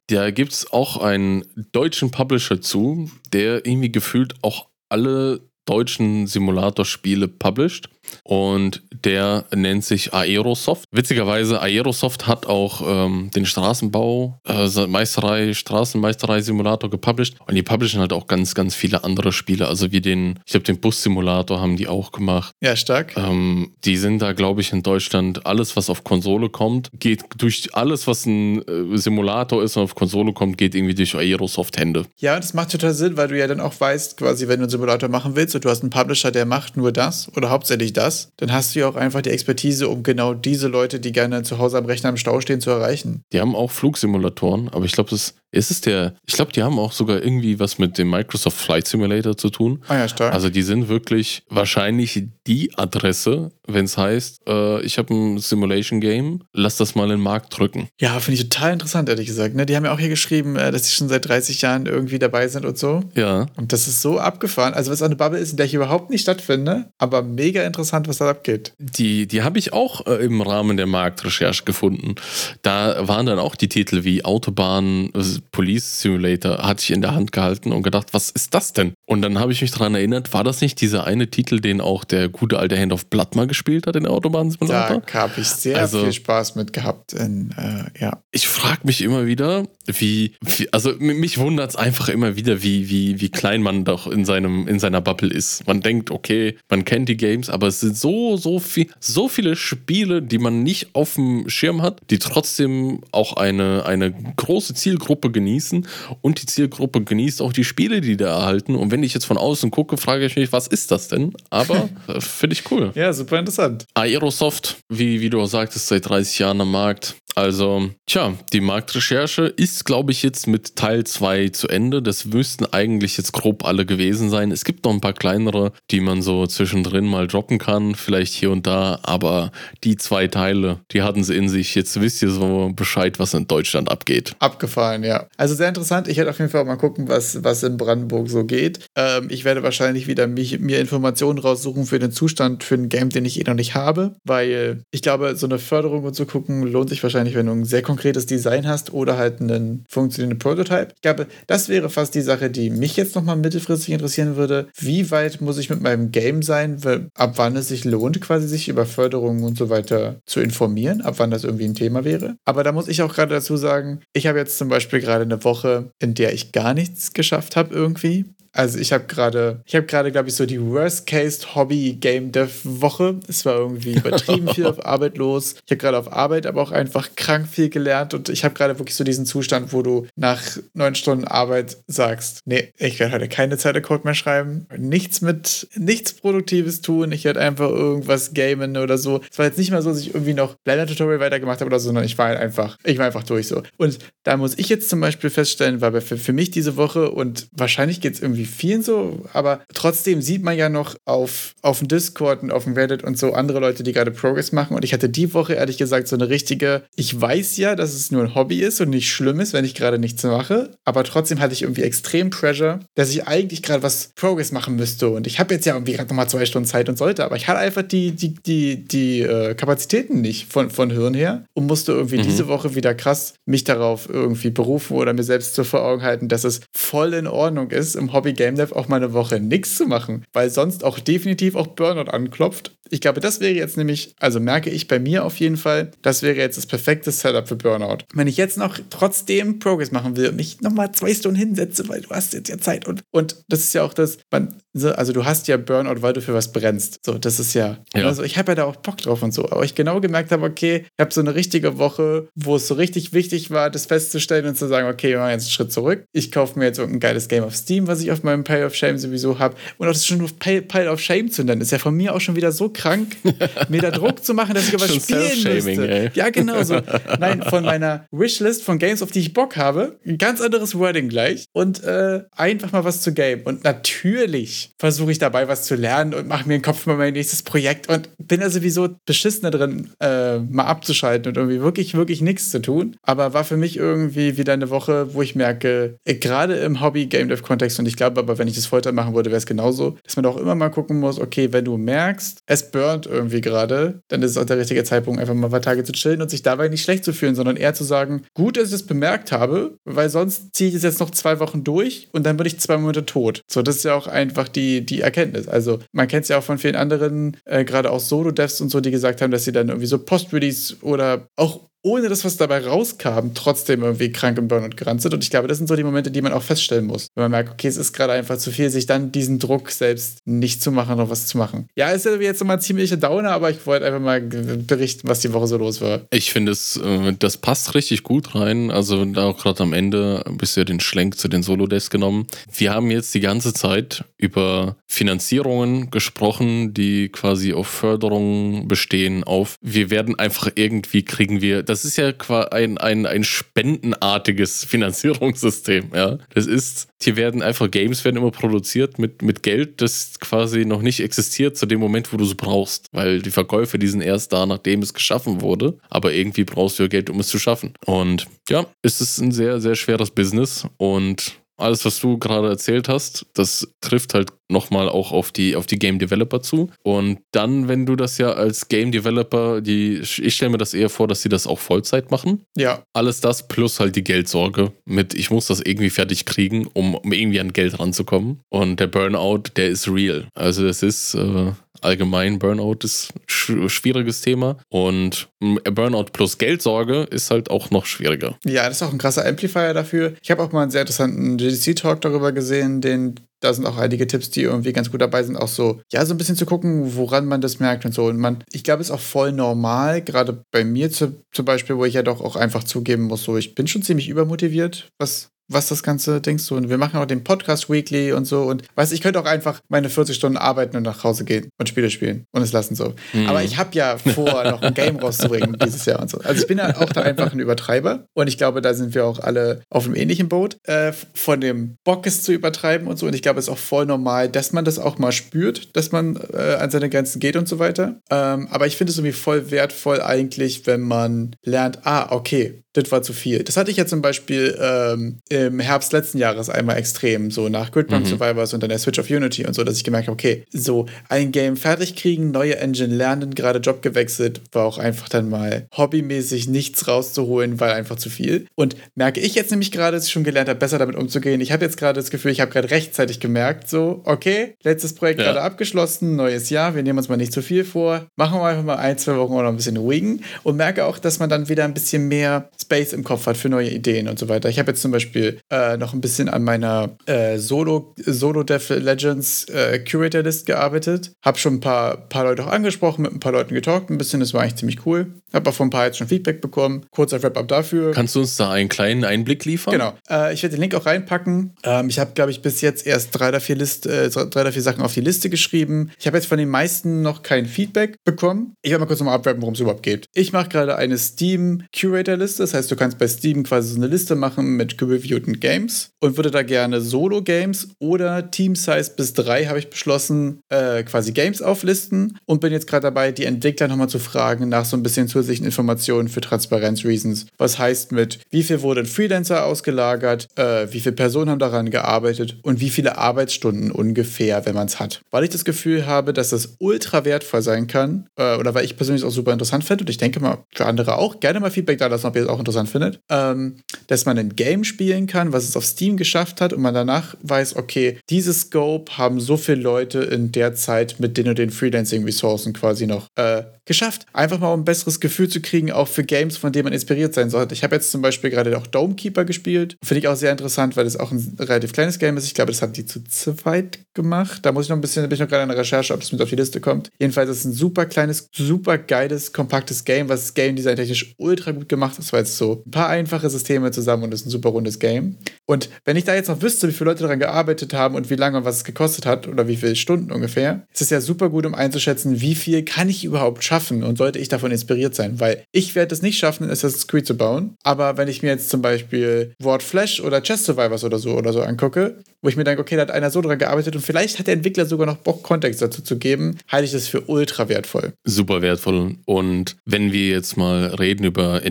da gibt es auch einen deutschen Publisher zu, der irgendwie gefühlt auch alle deutschen Simulatorspiele published und der nennt sich Aerosoft. Witzigerweise, Aerosoft hat auch ähm, den Straßenbau, äh, Meisterei, Straßenmeisterei-Simulator gepublished und die publishen halt auch ganz, ganz viele andere Spiele. Also wie den, ich glaube, den Bus-Simulator haben die auch gemacht. Ja, stark. Ähm, die sind da, glaube ich, in Deutschland, alles, was auf Konsole kommt, geht durch alles, was ein äh, Simulator ist und auf Konsole kommt, geht irgendwie durch Aerosoft Hände. Ja, das macht total Sinn, weil du ja dann auch weißt, quasi, wenn du einen Simulator machen willst und du hast einen Publisher, der macht nur das oder hauptsächlich das, dann hast du ja auch einfach die Expertise, um genau diese Leute, die gerne zu Hause am Rechner im Stau stehen, zu erreichen. Die haben auch Flugsimulatoren, aber ich glaube, das ist es der, ich glaube, die haben auch sogar irgendwie was mit dem Microsoft Flight Simulator zu tun. Ah ja, stark. Also die sind wirklich wahrscheinlich die Adresse, wenn es heißt, äh, ich habe ein Simulation Game, lass das mal in den Markt drücken. Ja, finde ich total interessant, ehrlich gesagt. Ne? Die haben ja auch hier geschrieben, äh, dass sie schon seit 30 Jahren irgendwie dabei sind und so. Ja. Und das ist so abgefahren. Also was eine Bubble ist, in der ich überhaupt nicht stattfinde, aber mega interessant, was da abgeht. Die, die habe ich auch äh, im Rahmen der Marktrecherche gefunden. Da waren dann auch die Titel wie Autobahn, Police Simulator hatte ich in der Hand gehalten und gedacht, was ist das denn? Und dann habe ich mich daran erinnert, war das nicht dieser eine Titel, den auch der gute alte Hand of Blood mal gespielt hat in der Autobahn-Simulator? Da habe ich sehr also, viel Spaß mit gehabt. In, äh, ja. Ich frage mich immer wieder, wie, wie also mich wundert es einfach immer wieder, wie, wie, wie klein man doch in, seinem, in seiner Bubble ist. Man denkt, okay, man kennt die Games, aber es sind so, so viel, so viele Spiele, die man nicht auf dem Schirm hat, die trotzdem auch eine, eine große Zielgruppe genießen und die Zielgruppe genießt auch die Spiele, die da erhalten. Und wenn ich jetzt von außen gucke, frage ich mich, was ist das denn? Aber äh, finde ich cool. Ja, super interessant. Aerosoft, wie, wie du auch sagtest, seit 30 Jahren am Markt. Also, tja, die Marktrecherche ist, glaube ich, jetzt mit Teil 2 zu Ende. Das müssten eigentlich jetzt grob alle gewesen sein. Es gibt noch ein paar kleinere, die man so zwischendrin mal droppen kann, vielleicht hier und da, aber die zwei Teile, die hatten sie in sich. Jetzt wisst ihr so Bescheid, was in Deutschland abgeht. Abgefahren, ja. Also sehr interessant. Ich werde auf jeden Fall mal gucken, was, was in Brandenburg so geht. Ähm, ich werde wahrscheinlich wieder mich, mir Informationen raussuchen für den Zustand, für ein Game, den ich eh noch nicht habe, weil ich glaube, so eine Förderung und so gucken lohnt sich wahrscheinlich wahrscheinlich, wenn du ein sehr konkretes Design hast oder halt einen funktionierenden Prototype. Ich glaube, das wäre fast die Sache, die mich jetzt nochmal mittelfristig interessieren würde. Wie weit muss ich mit meinem Game sein, ab wann es sich lohnt, quasi sich über Förderungen und so weiter zu informieren, ab wann das irgendwie ein Thema wäre. Aber da muss ich auch gerade dazu sagen, ich habe jetzt zum Beispiel gerade eine Woche, in der ich gar nichts geschafft habe irgendwie. Also ich habe gerade, ich habe gerade, glaube ich, so die Worst-Case-Hobby-Game-Dev-Woche. Es war irgendwie übertrieben viel auf Arbeit los. Ich habe gerade auf Arbeit aber auch einfach krank viel gelernt und ich habe gerade wirklich so diesen Zustand, wo du nach neun Stunden Arbeit sagst, nee, ich werde heute keine Zeile-Code mehr schreiben, nichts mit, nichts Produktives tun, ich werde einfach irgendwas gamen oder so. Es war jetzt nicht mal so, dass ich irgendwie noch Blender-Tutorial weitergemacht habe oder so, sondern ich war halt einfach, ich war einfach durch so. Und da muss ich jetzt zum Beispiel feststellen, war für, für mich diese Woche und wahrscheinlich geht es irgendwie vielen so, aber trotzdem sieht man ja noch auf, auf dem Discord und auf dem Reddit und so andere Leute, die gerade Progress machen. Und ich hatte die Woche ehrlich gesagt so eine richtige, ich weiß ja, dass es nur ein Hobby ist und nicht schlimm ist, wenn ich gerade nichts mache, aber trotzdem hatte ich irgendwie extrem Pressure, dass ich eigentlich gerade was Progress machen müsste. Und ich habe jetzt ja irgendwie gerade nochmal zwei Stunden Zeit und sollte, aber ich hatte einfach die, die, die, die äh, Kapazitäten nicht von, von Hirn her und musste irgendwie mhm. diese Woche wieder krass mich darauf irgendwie berufen oder mir selbst zur vor Augen halten, dass es voll in Ordnung ist, im Hobby Game Dev auch mal eine Woche nichts zu machen, weil sonst auch definitiv auch Burnout anklopft. Ich glaube, das wäre jetzt nämlich, also merke ich bei mir auf jeden Fall, das wäre jetzt das perfekte Setup für Burnout. Wenn ich jetzt noch trotzdem Progress machen will und mich nochmal zwei Stunden hinsetze, weil du hast jetzt ja Zeit und, und das ist ja auch das, man, also du hast ja Burnout, weil du für was brennst. So, das ist ja, ja. also ich habe ja da auch Bock drauf und so, aber ich genau gemerkt habe, okay, ich habe so eine richtige Woche, wo es so richtig wichtig war, das festzustellen und zu sagen, okay, wir machen jetzt einen Schritt zurück. Ich kaufe mir jetzt irgendein geiles Game of Steam, was ich auf meinem Pile of Shame sowieso habe. Und auch das schon Pile of Shame zu nennen, ist ja von mir auch schon wieder so krank, mir da Druck zu machen, dass ich aber spielen müsste. Ey. Ja, genau so. Nein, von meiner Wishlist von Games, auf die ich Bock habe, ein ganz anderes Wording gleich und äh, einfach mal was zu game. Und natürlich versuche ich dabei was zu lernen und mache mir den Kopf über mein nächstes Projekt und bin ja sowieso beschissener drin, äh, mal abzuschalten und irgendwie wirklich, wirklich nichts zu tun. Aber war für mich irgendwie wieder eine Woche, wo ich merke, äh, gerade im Hobby-Game Dev-Kontext, und ich glaube aber, wenn ich das Vollzeit machen würde, wäre es genauso, dass man auch immer mal gucken muss, okay, wenn du merkst, es burnt irgendwie gerade, dann ist es auch der richtige Zeitpunkt, einfach mal ein paar Tage zu chillen und sich dabei nicht schlecht zu fühlen, sondern eher zu sagen, gut, dass ich es bemerkt habe, weil sonst ziehe ich es jetzt noch zwei Wochen durch und dann bin ich zwei Monate tot. So, das ist ja auch einfach die, die Erkenntnis. Also, man kennt es ja auch von vielen anderen, äh, gerade auch Solo-Devs und so, die gesagt haben, dass sie dann irgendwie so Post-Release oder auch ohne dass was dabei rauskam, trotzdem irgendwie krank im Burnout gerannt sind. Und ich glaube, das sind so die Momente, die man auch feststellen muss. Wenn man merkt, okay, es ist gerade einfach zu viel, sich dann diesen Druck selbst nicht zu machen oder was zu machen. Ja, ist ja jetzt nochmal ziemliche Downer, aber ich wollte einfach mal berichten, was die Woche so los war. Ich finde, äh, das passt richtig gut rein. Also auch gerade am Ende bist du ja den Schlenk zu den Solo-Devs genommen. Wir haben jetzt die ganze Zeit über Finanzierungen gesprochen, die quasi auf Förderungen bestehen, auf wir werden einfach irgendwie kriegen wir das ist ja ein, ein, ein spendenartiges Finanzierungssystem, ja. Das ist, hier werden einfach Games werden immer produziert mit, mit Geld, das quasi noch nicht existiert zu dem Moment, wo du es brauchst. Weil die Verkäufe, die sind erst da, nachdem es geschaffen wurde. Aber irgendwie brauchst du ja Geld, um es zu schaffen. Und ja, es ist ein sehr, sehr schweres Business und alles, was du gerade erzählt hast, das trifft halt nochmal auch auf die, auf die Game Developer zu. Und dann, wenn du das ja als Game Developer, die, ich stelle mir das eher vor, dass sie das auch Vollzeit machen. Ja. Alles das plus halt die Geldsorge mit, ich muss das irgendwie fertig kriegen, um, um irgendwie an Geld ranzukommen. Und der Burnout, der ist real. Also es ist äh, allgemein Burnout ist ein schwieriges Thema. Und Burnout plus Geldsorge ist halt auch noch schwieriger. Ja, das ist auch ein krasser Amplifier dafür. Ich habe auch mal einen sehr interessanten GDC-Talk darüber gesehen, den da sind auch einige Tipps, die irgendwie ganz gut dabei sind, auch so, ja, so ein bisschen zu gucken, woran man das merkt und so. Und man, ich glaube, es ist auch voll normal, gerade bei mir zu, zum Beispiel, wo ich ja doch auch einfach zugeben muss, so, ich bin schon ziemlich übermotiviert, was was das Ganze denkst du? Und wir machen auch den Podcast Weekly und so. Und weißt ich könnte auch einfach meine 40 Stunden arbeiten und nach Hause gehen und Spiele spielen und es lassen so. Mhm. Aber ich habe ja vor, noch ein Game rauszubringen dieses Jahr und so. Also ich bin ja auch da einfach ein Übertreiber. Und ich glaube, da sind wir auch alle auf einem ähnlichen Boot, äh, von dem Bock es zu übertreiben und so. Und ich glaube, es ist auch voll normal, dass man das auch mal spürt, dass man äh, an seine Grenzen geht und so weiter. Ähm, aber ich finde es irgendwie voll wertvoll eigentlich, wenn man lernt, ah, okay, das war zu viel. Das hatte ich ja zum Beispiel ähm, im Herbst letzten Jahres einmal extrem, so nach Gridpunk mhm. Survivors und dann der Switch of Unity und so, dass ich gemerkt habe, okay, so ein Game fertig kriegen, neue Engine lernen, gerade Job gewechselt, war auch einfach dann mal hobbymäßig nichts rauszuholen, weil einfach zu viel. Und merke ich jetzt nämlich gerade, dass ich schon gelernt habe, besser damit umzugehen. Ich habe jetzt gerade das Gefühl, ich habe gerade rechtzeitig gemerkt, so, okay, letztes Projekt ja. gerade abgeschlossen, neues Jahr, wir nehmen uns mal nicht zu viel vor, machen wir einfach mal ein, zwei Wochen oder ein bisschen ruhigen und merke auch, dass man dann wieder ein bisschen mehr Space im Kopf hat für neue Ideen und so weiter. Ich habe jetzt zum Beispiel äh, noch ein bisschen an meiner äh, Solo, Solo Dev Legends äh, Curator List gearbeitet, habe schon ein paar, paar Leute auch angesprochen, mit ein paar Leuten getalkt, ein bisschen, das war eigentlich ziemlich cool. Habe auch von ein paar jetzt schon Feedback bekommen. Kurzer Wrap-up dafür. Kannst du uns da einen kleinen Einblick liefern? Genau. Äh, ich werde den Link auch reinpacken. Ähm, ich habe, glaube ich, bis jetzt erst drei oder vier List, äh, drei oder vier Sachen auf die Liste geschrieben. Ich habe jetzt von den meisten noch kein Feedback bekommen. Ich werde mal kurz nochmal abwrappen, worum es überhaupt geht. Ich mache gerade eine Steam Curator Liste. Das heißt, du kannst bei Steam quasi so eine Liste machen mit gereviewten Games und würde da gerne Solo-Games oder Team-Size bis drei, habe ich beschlossen, äh, quasi Games auflisten und bin jetzt gerade dabei, die Entwickler nochmal zu fragen nach so ein bisschen zusätzlichen Informationen für Transparenz-Reasons. Was heißt mit, wie viel wurden Freelancer ausgelagert, äh, wie viele Personen haben daran gearbeitet und wie viele Arbeitsstunden ungefähr, wenn man es hat. Weil ich das Gefühl habe, dass das ultra wertvoll sein kann äh, oder weil ich persönlich auch super interessant finde und ich denke mal für andere auch, gerne mal Feedback da lassen, ob ihr es auch interessant findet, ähm, dass man ein Game spielen kann, was es auf Steam geschafft hat und man danach weiß, okay, dieses Scope haben so viele Leute in der Zeit mit den und den Freelancing-Ressourcen quasi noch äh, geschafft. Einfach mal um ein besseres Gefühl zu kriegen, auch für Games, von denen man inspiriert sein sollte. Ich habe jetzt zum Beispiel gerade auch Domekeeper gespielt. Finde ich auch sehr interessant, weil das auch ein relativ kleines Game ist. Ich glaube, das haben die zu zweit gemacht. Da muss ich noch ein bisschen, da bin ich noch gerade in der Recherche, ob das mit auf die Liste kommt. Jedenfalls ist es ein super kleines, super geiles, kompaktes Game, was Game Design technisch ultra gut gemacht ist, weil es so ein paar einfache Systeme zusammen und es ist ein super rundes Game. Und wenn ich da jetzt noch wüsste, wie viele Leute daran gearbeitet haben und wie lange und was es gekostet hat oder wie viele Stunden ungefähr, ist es ja super gut, um einzuschätzen, wie viel kann ich überhaupt schaffen und sollte ich davon inspiriert sein, weil ich werde es nicht schaffen, Assassin's Creed zu bauen, aber wenn ich mir jetzt zum Beispiel Ward Flash oder Chess Survivors oder so oder so angucke, wo ich mir denke, okay, da hat einer so dran gearbeitet und vielleicht hat der Entwickler sogar noch Bock, Kontext dazu zu geben, halte ich das für ultra wertvoll. Super wertvoll. Und wenn wir jetzt mal reden über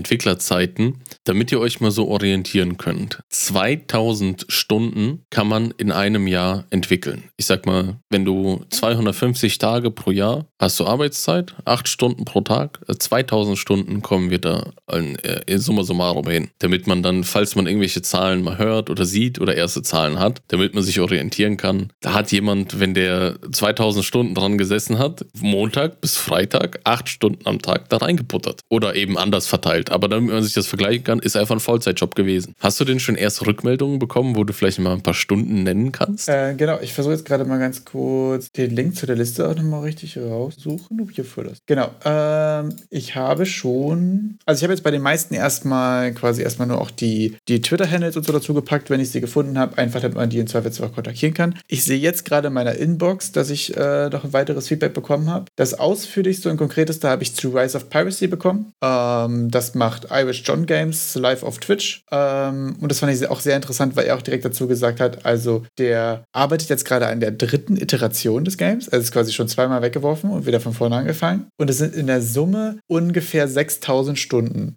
Entwicklerzeiten, damit ihr euch mal so orientieren könnt. 2000 Stunden kann man in einem Jahr entwickeln. Ich sag mal, wenn du 250 Tage pro Jahr hast du Arbeitszeit, 8 Stunden pro Tag, 2000 äh, Stunden kommen wir da in, äh, in summa summarum hin. Damit man dann, falls man irgendwelche Zahlen mal hört oder sieht oder erste Zahlen hat, damit man sich orientieren kann. Da hat jemand, wenn der 2000 Stunden dran gesessen hat, Montag bis Freitag, 8 Stunden am Tag da reingeputtert. Oder eben anders verteilt. Aber damit man sich das vergleichen kann, ist einfach ein Vollzeitjob gewesen. Hast du denn schon erst Rückmeldungen bekommen, wo du vielleicht mal ein paar Stunden nennen kannst? Äh, genau, ich versuche jetzt gerade mal ganz kurz den Link zu der Liste auch nochmal richtig raussuchen, ob hier für das. Genau, ähm, ich habe schon, also ich habe jetzt bei den meisten erstmal quasi erstmal nur auch die, die Twitter-Handles und so dazu gepackt, wenn ich sie gefunden habe, einfach damit man die in Zweifelsfall kontaktieren kann. Ich sehe jetzt gerade in meiner Inbox, dass ich äh, noch ein weiteres Feedback bekommen habe. Das ausführlichste und konkreteste habe ich zu Rise of Piracy bekommen. Ähm, das macht Irish John Games live auf Twitch. Ähm, und das fand ich auch sehr interessant, weil er auch direkt dazu gesagt hat, also der arbeitet jetzt gerade an der dritten Iteration des Games. Also ist quasi schon zweimal weggeworfen und wieder von vorne angefangen. Und es sind in der Summe ungefähr 6000 Stunden.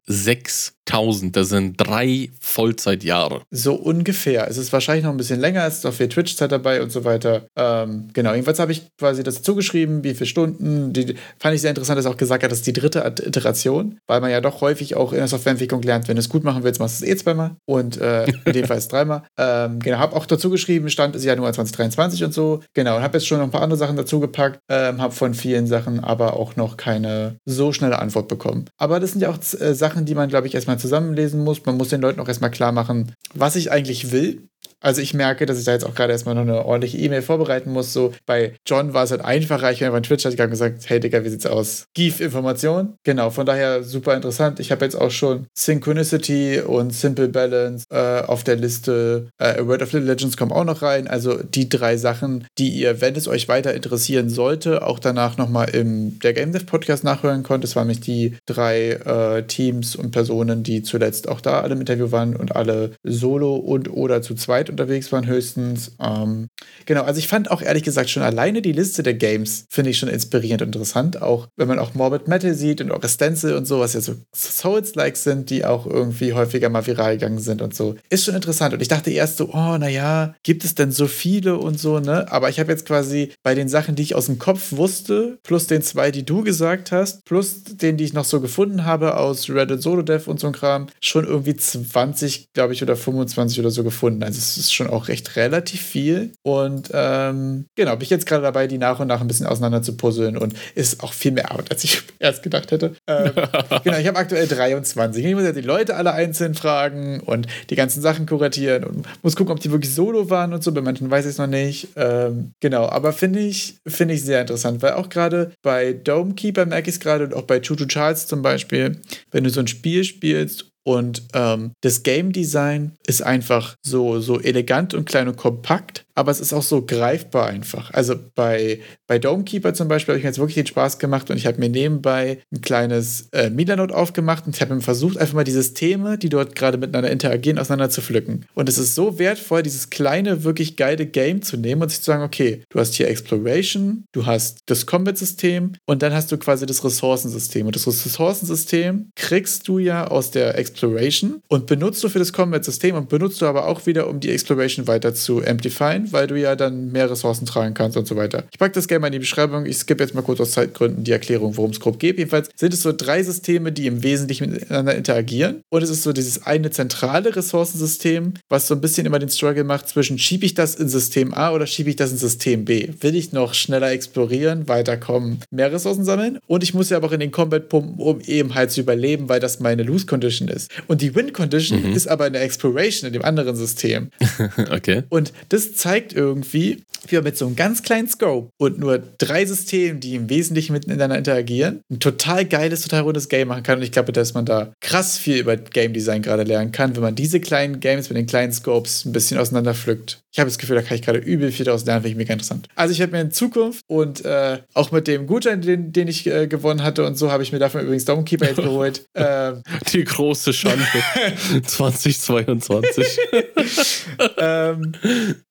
6000, das sind drei Vollzeitjahre. So ungefähr. Es ist wahrscheinlich noch ein bisschen länger, es ist noch viel Twitch-Zeit dabei und so weiter. Ähm, genau, jedenfalls habe ich quasi das zugeschrieben, wie viele Stunden. Die, fand ich sehr interessant, dass er auch gesagt hat, das ist die dritte Iteration, weil man ja doch häufig auch in der Softwareentwicklung lernt, wenn du es gut machen willst, machst du es eh zweimal und äh, in dem Fall ist dreimal. Ähm, genau, habe auch dazu geschrieben, Stand ist Januar 2023 und so. Genau, und habe jetzt schon noch ein paar andere Sachen dazu gepackt, ähm, habe von vielen Sachen aber auch noch keine so schnelle Antwort bekommen. Aber das sind ja auch äh, Sachen, die man, glaube ich, erstmal zusammenlesen muss. Man muss den Leuten auch erstmal klar machen, was ich eigentlich will also ich merke, dass ich da jetzt auch gerade erstmal noch eine ordentliche E-Mail vorbereiten muss. So bei John war es halt einfacher. Ich habe einfach Twitch gegangen und gesagt, hey Digga, wie sieht's aus? Give Information. Genau, von daher super interessant. Ich habe jetzt auch schon Synchronicity und Simple Balance äh, auf der Liste. Äh, Word of Little Legends kommen auch noch rein. Also die drei Sachen, die ihr, wenn es euch weiter interessieren sollte, auch danach nochmal im der Game Dev Podcast nachhören könnt. Das waren nämlich die drei äh, Teams und Personen, die zuletzt auch da alle im Interview waren und alle solo und oder zu zweit unterwegs waren, höchstens. Ähm, genau, also ich fand auch ehrlich gesagt schon alleine die Liste der Games finde ich schon inspirierend und interessant. Auch wenn man auch Morbid Metal sieht und auch Stencil und so, was ja so Souls-like sind, die auch irgendwie häufiger mal viral gegangen sind und so. Ist schon interessant. Und ich dachte erst so, oh, naja, gibt es denn so viele und so, ne? Aber ich habe jetzt quasi bei den Sachen, die ich aus dem Kopf wusste, plus den zwei, die du gesagt hast, plus den, die ich noch so gefunden habe aus Reddit Solo Dev und so ein Kram, schon irgendwie 20, glaube ich, oder 25 oder so gefunden. Also es ist schon auch recht relativ viel. Und ähm, genau, bin ich jetzt gerade dabei, die nach und nach ein bisschen auseinander zu puzzeln und ist auch viel mehr Arbeit, als ich erst gedacht hätte. Ähm, genau, ich habe aktuell 23. Ich muss jetzt die Leute alle einzeln fragen und die ganzen Sachen kuratieren und muss gucken, ob die wirklich solo waren und so. Bei manchen weiß ich es noch nicht. Ähm, genau, aber finde ich, find ich sehr interessant, weil auch gerade bei Domekeeper merke ich es gerade und auch bei Chuchu Charles zum Beispiel, wenn du so ein Spiel spielst und ähm, das Game Design ist einfach so, so elegant und klein und kompakt aber es ist auch so greifbar einfach. Also bei, bei Domekeeper zum Beispiel habe ich mir jetzt wirklich den Spaß gemacht und ich habe mir nebenbei ein kleines äh, Milanode aufgemacht und habe versucht, einfach mal die Systeme, die dort gerade miteinander interagieren, auseinander zu pflücken. Und es ist so wertvoll, dieses kleine, wirklich geile Game zu nehmen und sich zu sagen, okay, du hast hier Exploration, du hast das Combat-System und dann hast du quasi das Ressourcensystem. Und das Ressourcensystem kriegst du ja aus der Exploration und benutzt du für das Combat-System und benutzt du aber auch wieder, um die Exploration weiter zu amplifieren weil du ja dann mehr Ressourcen tragen kannst und so weiter. Ich packe das gerne mal in die Beschreibung. Ich skippe jetzt mal kurz aus Zeitgründen die Erklärung, worum es grob geht. Jedenfalls sind es so drei Systeme, die im Wesentlichen miteinander interagieren. Und es ist so dieses eine zentrale Ressourcensystem, was so ein bisschen immer den Struggle macht zwischen schiebe ich das in System A oder schiebe ich das in System B? Will ich noch schneller explorieren, weiterkommen, mehr Ressourcen sammeln? Und ich muss ja aber auch in den Combat pumpen, um eben halt zu überleben, weil das meine Lose Condition ist. Und die Win Condition mhm. ist aber eine Exploration in dem anderen System. okay. Und das zeigt zeigt irgendwie, wie wir mit so einem ganz kleinen Scope und nur drei Systemen, die im Wesentlichen miteinander interagieren, ein total geiles, total rundes Game machen kann. Und ich glaube, dass man da krass viel über Game Design gerade lernen kann, wenn man diese kleinen Games mit den kleinen Scopes ein bisschen auseinander pflückt. Ich habe das Gefühl, da kann ich gerade übel viel daraus lernen, finde ich mega interessant. Also ich habe mir in Zukunft und äh, auch mit dem Gutschein, den, den ich äh, gewonnen hatte und so, habe ich mir davon übrigens Domekeeper jetzt geholt. ähm, Die große Schande 2022. ähm,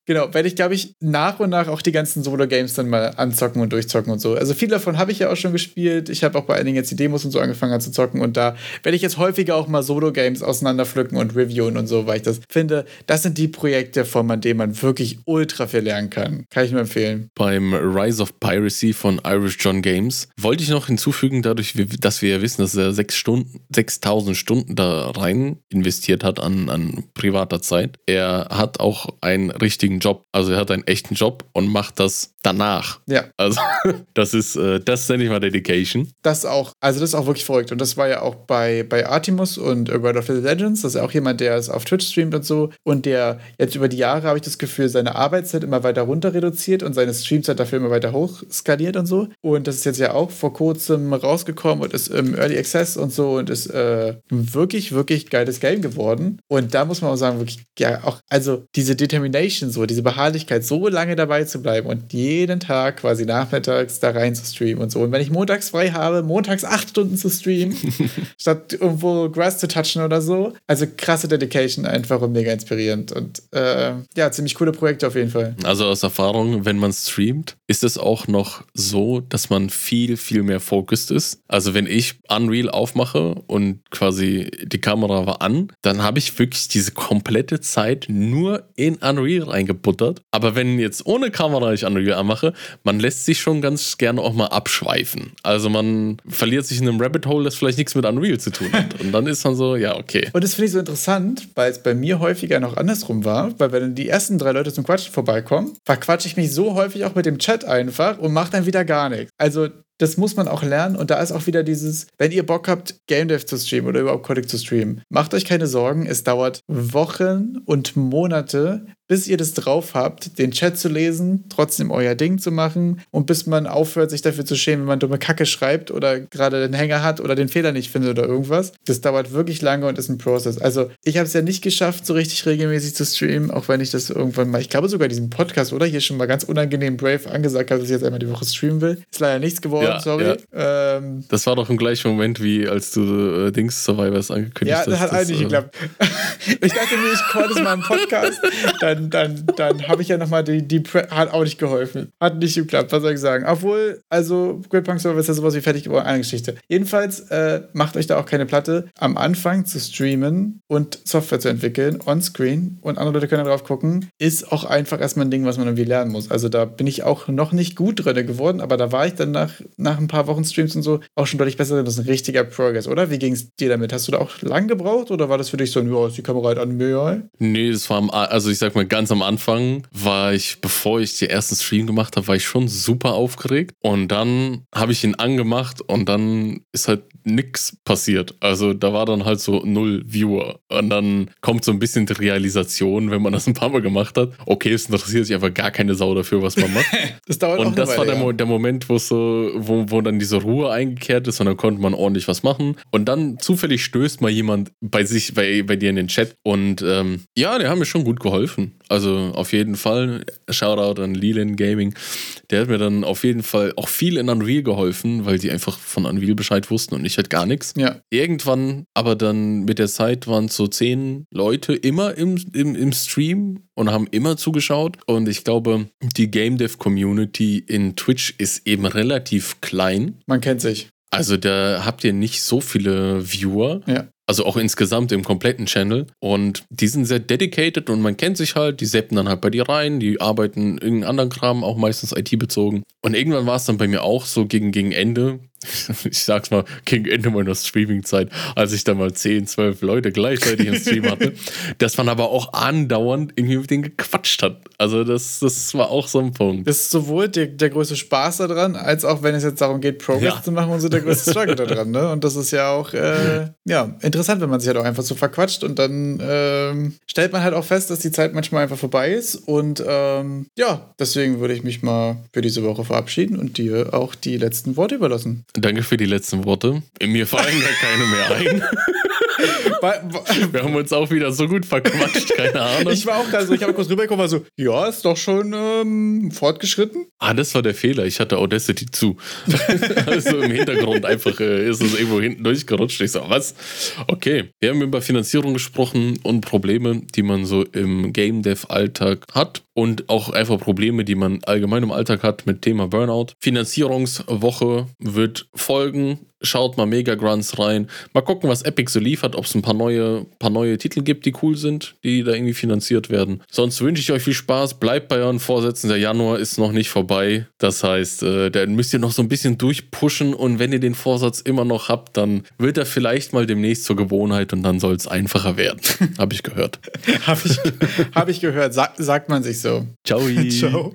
Genau, werde ich, glaube ich, nach und nach auch die ganzen Solo-Games dann mal anzocken und durchzocken und so. Also viele davon habe ich ja auch schon gespielt. Ich habe auch bei einigen jetzt die Demos und so angefangen zu zocken und da werde ich jetzt häufiger auch mal Solo-Games auseinanderpflücken und reviewen und so, weil ich das finde, das sind die Projekte, von denen man wirklich ultra viel lernen kann. Kann ich nur empfehlen. Beim Rise of Piracy von Irish John Games wollte ich noch hinzufügen, dadurch, dass wir ja wissen, dass er 6 Stunden, 6000 Stunden da rein investiert hat an, an privater Zeit. Er hat auch einen richtigen Job. Also er hat einen echten Job und macht das danach. Ja. Also das ist, äh, das nenne ich mal Dedication. Das auch, also das ist auch wirklich verrückt. Und das war ja auch bei, bei Artemus und World of the Legends. Das ist auch jemand, der es auf Twitch streamt und so. Und der jetzt über die Jahre, habe ich das Gefühl, seine Arbeitszeit immer weiter runter reduziert und seine Streamzeit dafür immer weiter hoch skaliert und so. Und das ist jetzt ja auch vor kurzem rausgekommen und ist im Early Access und so und ist äh, wirklich, wirklich geiles Game geworden. Und da muss man auch sagen, wirklich, ja, auch, also diese Determination so, diese Beharrlichkeit, so lange dabei zu bleiben und jeden Tag quasi nachmittags da rein zu streamen und so. Und wenn ich montags frei habe, montags acht Stunden zu streamen, statt irgendwo Grass zu touchen oder so. Also krasse Dedication einfach und mega inspirierend. Und äh, ja, ziemlich coole Projekte auf jeden Fall. Also aus Erfahrung, wenn man streamt, ist es auch noch so, dass man viel, viel mehr focused ist. Also wenn ich Unreal aufmache und quasi die Kamera war an, dann habe ich wirklich diese komplette Zeit nur in Unreal reingebracht gebuttert. Aber wenn jetzt ohne Kamera ich Unreal anmache, man lässt sich schon ganz gerne auch mal abschweifen. Also man verliert sich in einem Rabbit Hole, das vielleicht nichts mit Unreal zu tun hat. Und dann ist man so, ja, okay. Und das finde ich so interessant, weil es bei mir häufiger noch andersrum war, weil wenn die ersten drei Leute zum Quatschen vorbeikommen, verquatsche ich mich so häufig auch mit dem Chat einfach und mache dann wieder gar nichts. Also das muss man auch lernen. Und da ist auch wieder dieses, wenn ihr Bock habt, Game Dev zu streamen oder überhaupt Codec zu streamen, macht euch keine Sorgen. Es dauert Wochen und Monate, bis ihr das drauf habt, den Chat zu lesen, trotzdem euer Ding zu machen und bis man aufhört, sich dafür zu schämen, wenn man dumme Kacke schreibt oder gerade den Hänger hat oder den Fehler nicht findet oder irgendwas. Das dauert wirklich lange und ist ein Prozess. Also ich habe es ja nicht geschafft, so richtig regelmäßig zu streamen, auch wenn ich das irgendwann mal, ich glaube sogar diesen Podcast oder hier schon mal ganz unangenehm brave angesagt habe, dass ich jetzt einmal die Woche streamen will. Ist leider nichts geworden. ja, sorry. Ja. Ähm, das war doch im gleichen Moment, wie als du äh, Dings Survivors angekündigt hast. Ja, das hat eigentlich nicht äh, geklappt. ich dachte mir, ich call das mal im Podcast. Dann, dann, dann habe ich ja nochmal die, die Pre hat auch nicht geholfen. Hat nicht geklappt, was soll ich sagen. Obwohl, also Great Punk Server ist ja sowas wie fertig geworden, eine Geschichte. Jedenfalls äh, macht euch da auch keine Platte. Am Anfang zu streamen und Software zu entwickeln, on-screen und andere Leute können da drauf gucken, ist auch einfach erstmal ein Ding, was man irgendwie lernen muss. Also da bin ich auch noch nicht gut drin geworden, aber da war ich dann nach, nach ein paar Wochen Streams und so auch schon deutlich besser. Das ist ein richtiger Progress, oder? Wie ging es dir damit? Hast du da auch lang gebraucht oder war das für dich so, ja, ist die Kamera halt an mir? Ja? Nee, das war am, also ich sag mal, ganz am Anfang war ich, bevor ich den ersten Stream gemacht habe, war ich schon super aufgeregt. Und dann habe ich ihn angemacht und dann ist halt nichts passiert. Also da war dann halt so null Viewer. Und dann kommt so ein bisschen die Realisation, wenn man das ein paar Mal gemacht hat. Okay, es interessiert sich einfach gar keine Sau dafür, was man macht. das dauert Und das Weile, war der, ja. der Moment, wo so, wo, wo dann diese Ruhe eingekehrt ist und dann konnte man ordentlich was machen. Und dann zufällig stößt mal jemand bei sich, bei, bei dir in den Chat. Und ähm, ja, der hat mir schon gut geholfen. Also auf jeden Fall. Shoutout an Leland Gaming. Der hat mir dann auf jeden Fall auch viel in Unreal geholfen, weil die einfach von Unreal Bescheid wussten und ich halt gar nichts. Ja. Irgendwann, aber dann mit der Zeit waren es so zehn Leute immer im, im, im Stream und haben immer zugeschaut. Und ich glaube, die Game Dev Community in Twitch ist eben relativ klein. Man kennt sich. Also da habt ihr nicht so viele Viewer. Ja. Also auch insgesamt im kompletten Channel. Und die sind sehr dedicated und man kennt sich halt. Die seppen dann halt bei dir rein. Die arbeiten irgendeinen anderen Kram, auch meistens IT-bezogen. Und irgendwann war es dann bei mir auch so gegen, gegen Ende, ich sag's mal, gegen Ende meiner Streaming-Zeit, als ich da mal 10, 12 Leute gleichzeitig im Stream hatte, dass man aber auch andauernd irgendwie mit denen gequatscht hat. Also das, das war auch so ein Punkt. Das ist sowohl der, der größte Spaß daran, als auch wenn es jetzt darum geht, Progress ja. zu machen und so der größte Struggle daran. Ne? Und das ist ja auch äh, ja, interessant, wenn man sich halt auch einfach so verquatscht und dann ähm, stellt man halt auch fest, dass die Zeit manchmal einfach vorbei ist. Und ähm, ja, deswegen würde ich mich mal für diese Woche verabschieden und dir auch die letzten Worte überlassen. Danke für die letzten Worte. Mir fallen gar keine mehr ein. Wir haben uns auch wieder so gut verquatscht, keine Ahnung. Ich war auch da so, ich habe kurz rübergekommen, war so, ja, ist doch schon ähm, fortgeschritten. Ah, das war der Fehler. Ich hatte Audacity zu. also im Hintergrund einfach äh, ist es irgendwo hinten durchgerutscht. Ich so, was? Okay. Wir haben über Finanzierung gesprochen und Probleme, die man so im Game Dev Alltag hat und auch einfach Probleme, die man allgemein im Alltag hat mit Thema Burnout. Finanzierungswoche wird folgen. Schaut mal Mega Grunts rein. Mal gucken, was Epic so liefert, ob es ein paar neue, paar neue Titel gibt, die cool sind, die da irgendwie finanziert werden. Sonst wünsche ich euch viel Spaß. Bleibt bei euren Vorsätzen. Der Januar ist noch nicht vorbei. Das heißt, äh, dann müsst ihr noch so ein bisschen durchpushen und wenn ihr den Vorsatz immer noch habt, dann wird er vielleicht mal demnächst zur Gewohnheit und dann soll es einfacher werden. Habe ich gehört. Habe ich, hab ich gehört. Sa sagt man sich so. Ciao. Ciao.